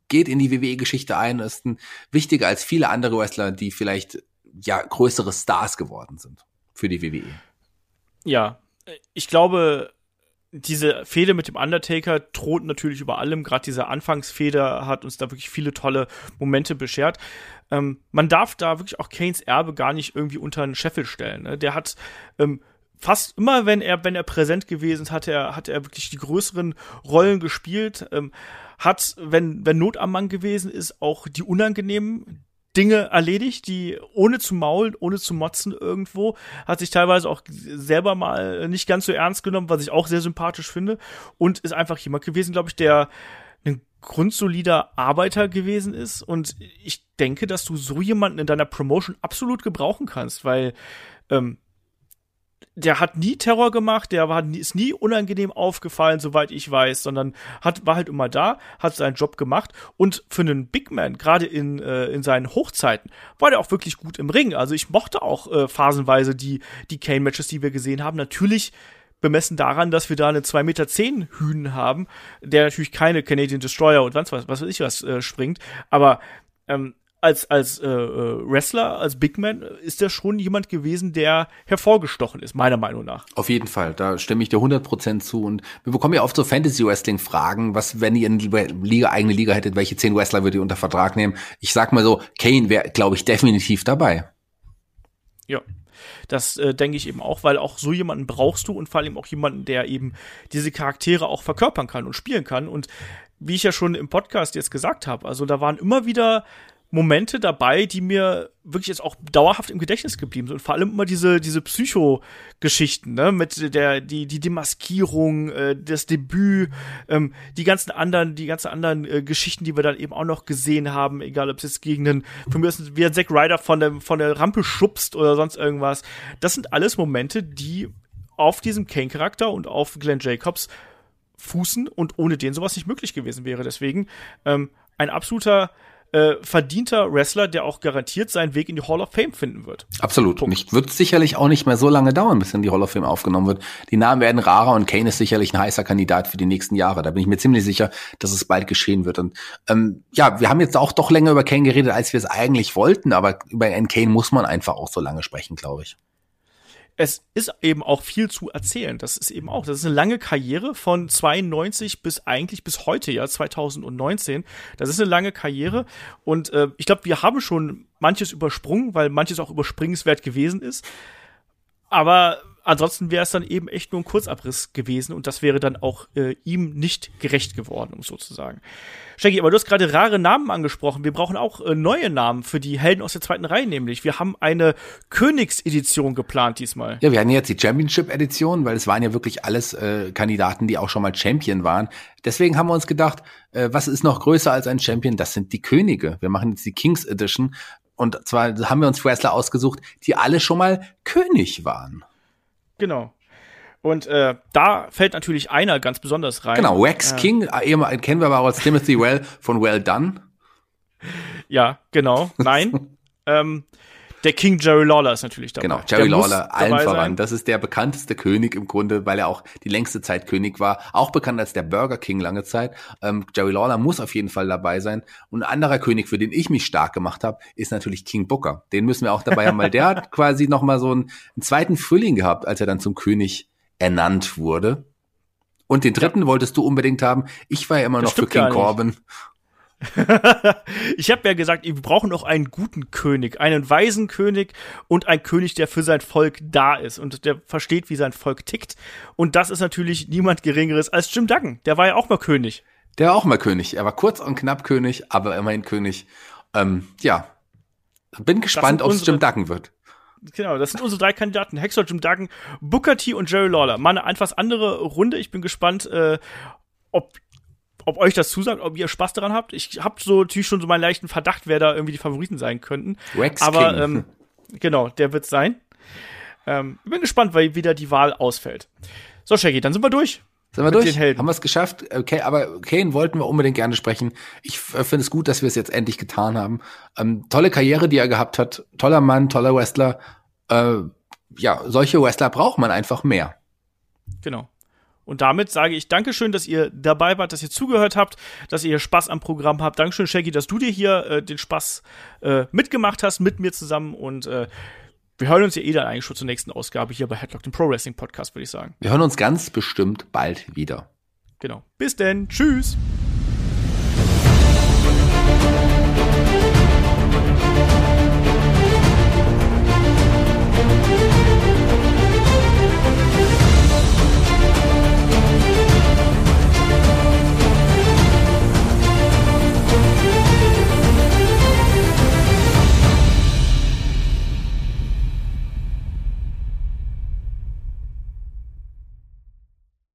geht in die WWE-Geschichte ein, ist ein wichtiger als viele andere Wrestler, die vielleicht ja größere Stars geworden sind für die WWE. Ja, ich glaube, diese Fehde mit dem Undertaker thront natürlich über allem. Gerade diese Anfangsfehde hat uns da wirklich viele tolle Momente beschert. Ähm, man darf da wirklich auch Kanes Erbe gar nicht irgendwie unter einen Scheffel stellen. Ne? Der hat ähm, fast immer, wenn er, wenn er präsent gewesen ist, hat er, hat er wirklich die größeren Rollen gespielt. Ähm, hat, wenn, wenn Not am Mann gewesen ist, auch die unangenehmen Dinge erledigt, die ohne zu maulen, ohne zu motzen irgendwo, hat sich teilweise auch selber mal nicht ganz so ernst genommen, was ich auch sehr sympathisch finde und ist einfach jemand gewesen, glaube ich, der ein grundsolider Arbeiter gewesen ist und ich denke, dass du so jemanden in deiner Promotion absolut gebrauchen kannst, weil ähm, der hat nie Terror gemacht, der war, ist nie unangenehm aufgefallen, soweit ich weiß, sondern hat, war halt immer da, hat seinen Job gemacht und für einen Big Man, gerade in, äh, in seinen Hochzeiten, war der auch wirklich gut im Ring. Also ich mochte auch äh, phasenweise die, die Kane-Matches, die wir gesehen haben. Natürlich bemessen daran, dass wir da eine 2,10 Meter Hühn haben, der natürlich keine Canadian Destroyer und was, was weiß ich was äh, springt, aber ähm, als, als äh, äh, Wrestler, als Big Man, ist er schon jemand gewesen, der hervorgestochen ist, meiner Meinung nach. Auf jeden Fall, da stimme ich dir 100% zu. Und wir bekommen ja oft so Fantasy-Wrestling-Fragen, was, wenn ihr eine Liga, eigene Liga hättet, welche zehn Wrestler würdet ihr unter Vertrag nehmen? Ich sag mal so, Kane wäre, glaube ich, definitiv dabei. Ja. Das äh, denke ich eben auch, weil auch so jemanden brauchst du und vor allem auch jemanden, der eben diese Charaktere auch verkörpern kann und spielen kann. Und wie ich ja schon im Podcast jetzt gesagt habe, also da waren immer wieder Momente dabei, die mir wirklich jetzt auch dauerhaft im Gedächtnis geblieben sind. Und vor allem immer diese, diese Psycho-Geschichten, ne, mit der, die, die Demaskierung, äh, das Debüt, ähm, die ganzen anderen, die ganzen anderen äh, Geschichten, die wir dann eben auch noch gesehen haben, egal ob es jetzt gegen einen, von mir ist wie ein Zack Ryder von der, von der Rampe schubst oder sonst irgendwas. Das sind alles Momente, die auf diesem Kane-Charakter und auf Glenn Jacobs fußen und ohne den sowas nicht möglich gewesen wäre. Deswegen ähm, ein absoluter äh, verdienter Wrestler, der auch garantiert seinen Weg in die Hall of Fame finden wird. Absolut. Punkt. Nicht, wird sicherlich auch nicht mehr so lange dauern, bis in die Hall of Fame aufgenommen wird. Die Namen werden rarer und Kane ist sicherlich ein heißer Kandidat für die nächsten Jahre. Da bin ich mir ziemlich sicher, dass es bald geschehen wird. Und ähm, ja, wir haben jetzt auch doch länger über Kane geredet, als wir es eigentlich wollten, aber über einen Kane muss man einfach auch so lange sprechen, glaube ich es ist eben auch viel zu erzählen. Das ist eben auch, das ist eine lange Karriere von 92 bis eigentlich bis heute, ja, 2019. Das ist eine lange Karriere und äh, ich glaube, wir haben schon manches übersprungen, weil manches auch überspringenswert gewesen ist. Aber ansonsten wäre es dann eben echt nur ein Kurzabriss gewesen und das wäre dann auch äh, ihm nicht gerecht geworden, um sozusagen. Shaggy, aber du hast gerade rare Namen angesprochen. Wir brauchen auch äh, neue Namen für die Helden aus der zweiten Reihe, nämlich. Wir haben eine Königsedition geplant diesmal. Ja, wir hatten jetzt die Championship-Edition, weil es waren ja wirklich alles äh, Kandidaten, die auch schon mal Champion waren. Deswegen haben wir uns gedacht, äh, was ist noch größer als ein Champion? Das sind die Könige. Wir machen jetzt die Kings Edition. Und zwar haben wir uns Wrestler ausgesucht, die alle schon mal König waren. Genau. Und äh, da fällt natürlich einer ganz besonders rein. Genau, Wax äh, King, äh, kennen wir aber auch als Timothy Well von Well Done. Ja, genau. Nein. ähm, der King Jerry Lawler ist natürlich dabei. Genau, Jerry der Lawler, allen voran. Das ist der bekannteste König im Grunde, weil er auch die längste Zeit König war. Auch bekannt als der Burger King lange Zeit. Ähm, Jerry Lawler muss auf jeden Fall dabei sein. Und ein anderer König, für den ich mich stark gemacht habe, ist natürlich King Booker. Den müssen wir auch dabei haben, weil der hat quasi nochmal so einen, einen zweiten Frühling gehabt, als er dann zum König ernannt wurde. Und den dritten ja. wolltest du unbedingt haben. Ich war ja immer das noch für King Corbin. ich habe ja gesagt, wir brauchen noch einen guten König, einen weisen König und einen König, der für sein Volk da ist und der versteht, wie sein Volk tickt. Und das ist natürlich niemand Geringeres als Jim Duggan. Der war ja auch mal König. Der war auch mal König. Er war kurz und knapp König, aber immerhin König. Ähm, ja, bin gespannt, ob es Jim Duggan wird genau, das sind unsere drei Kandidaten. Hexer, Jim Duggan, Booker T und Jerry Lawler. Mal eine etwas andere Runde. Ich bin gespannt, äh, ob ob euch das zusagt, ob ihr Spaß daran habt. Ich habe so natürlich schon so meinen leichten Verdacht, wer da irgendwie die Favoriten sein könnten. Rex Aber King. Ähm, genau, der wird sein. Ähm, bin gespannt, weil wieder die Wahl ausfällt. So, Shaggy, dann sind wir durch. Sind wir durch? Haben wir es geschafft? Okay, aber Kane wollten wir unbedingt gerne sprechen. Ich finde es gut, dass wir es jetzt endlich getan haben. Ähm, tolle Karriere, die er gehabt hat. Toller Mann, toller Wrestler. Äh, ja, solche Wrestler braucht man einfach mehr. Genau. Und damit sage ich Dankeschön, dass ihr dabei wart, dass ihr zugehört habt, dass ihr Spaß am Programm habt. Dankeschön, Shaggy, dass du dir hier äh, den Spaß äh, mitgemacht hast, mit mir zusammen. Und äh, wir hören uns ja eh dann eigentlich schon zur nächsten Ausgabe hier bei Headlock, dem Pro Wrestling Podcast, würde ich sagen. Wir hören uns ganz bestimmt bald wieder. Genau. Bis denn. Tschüss.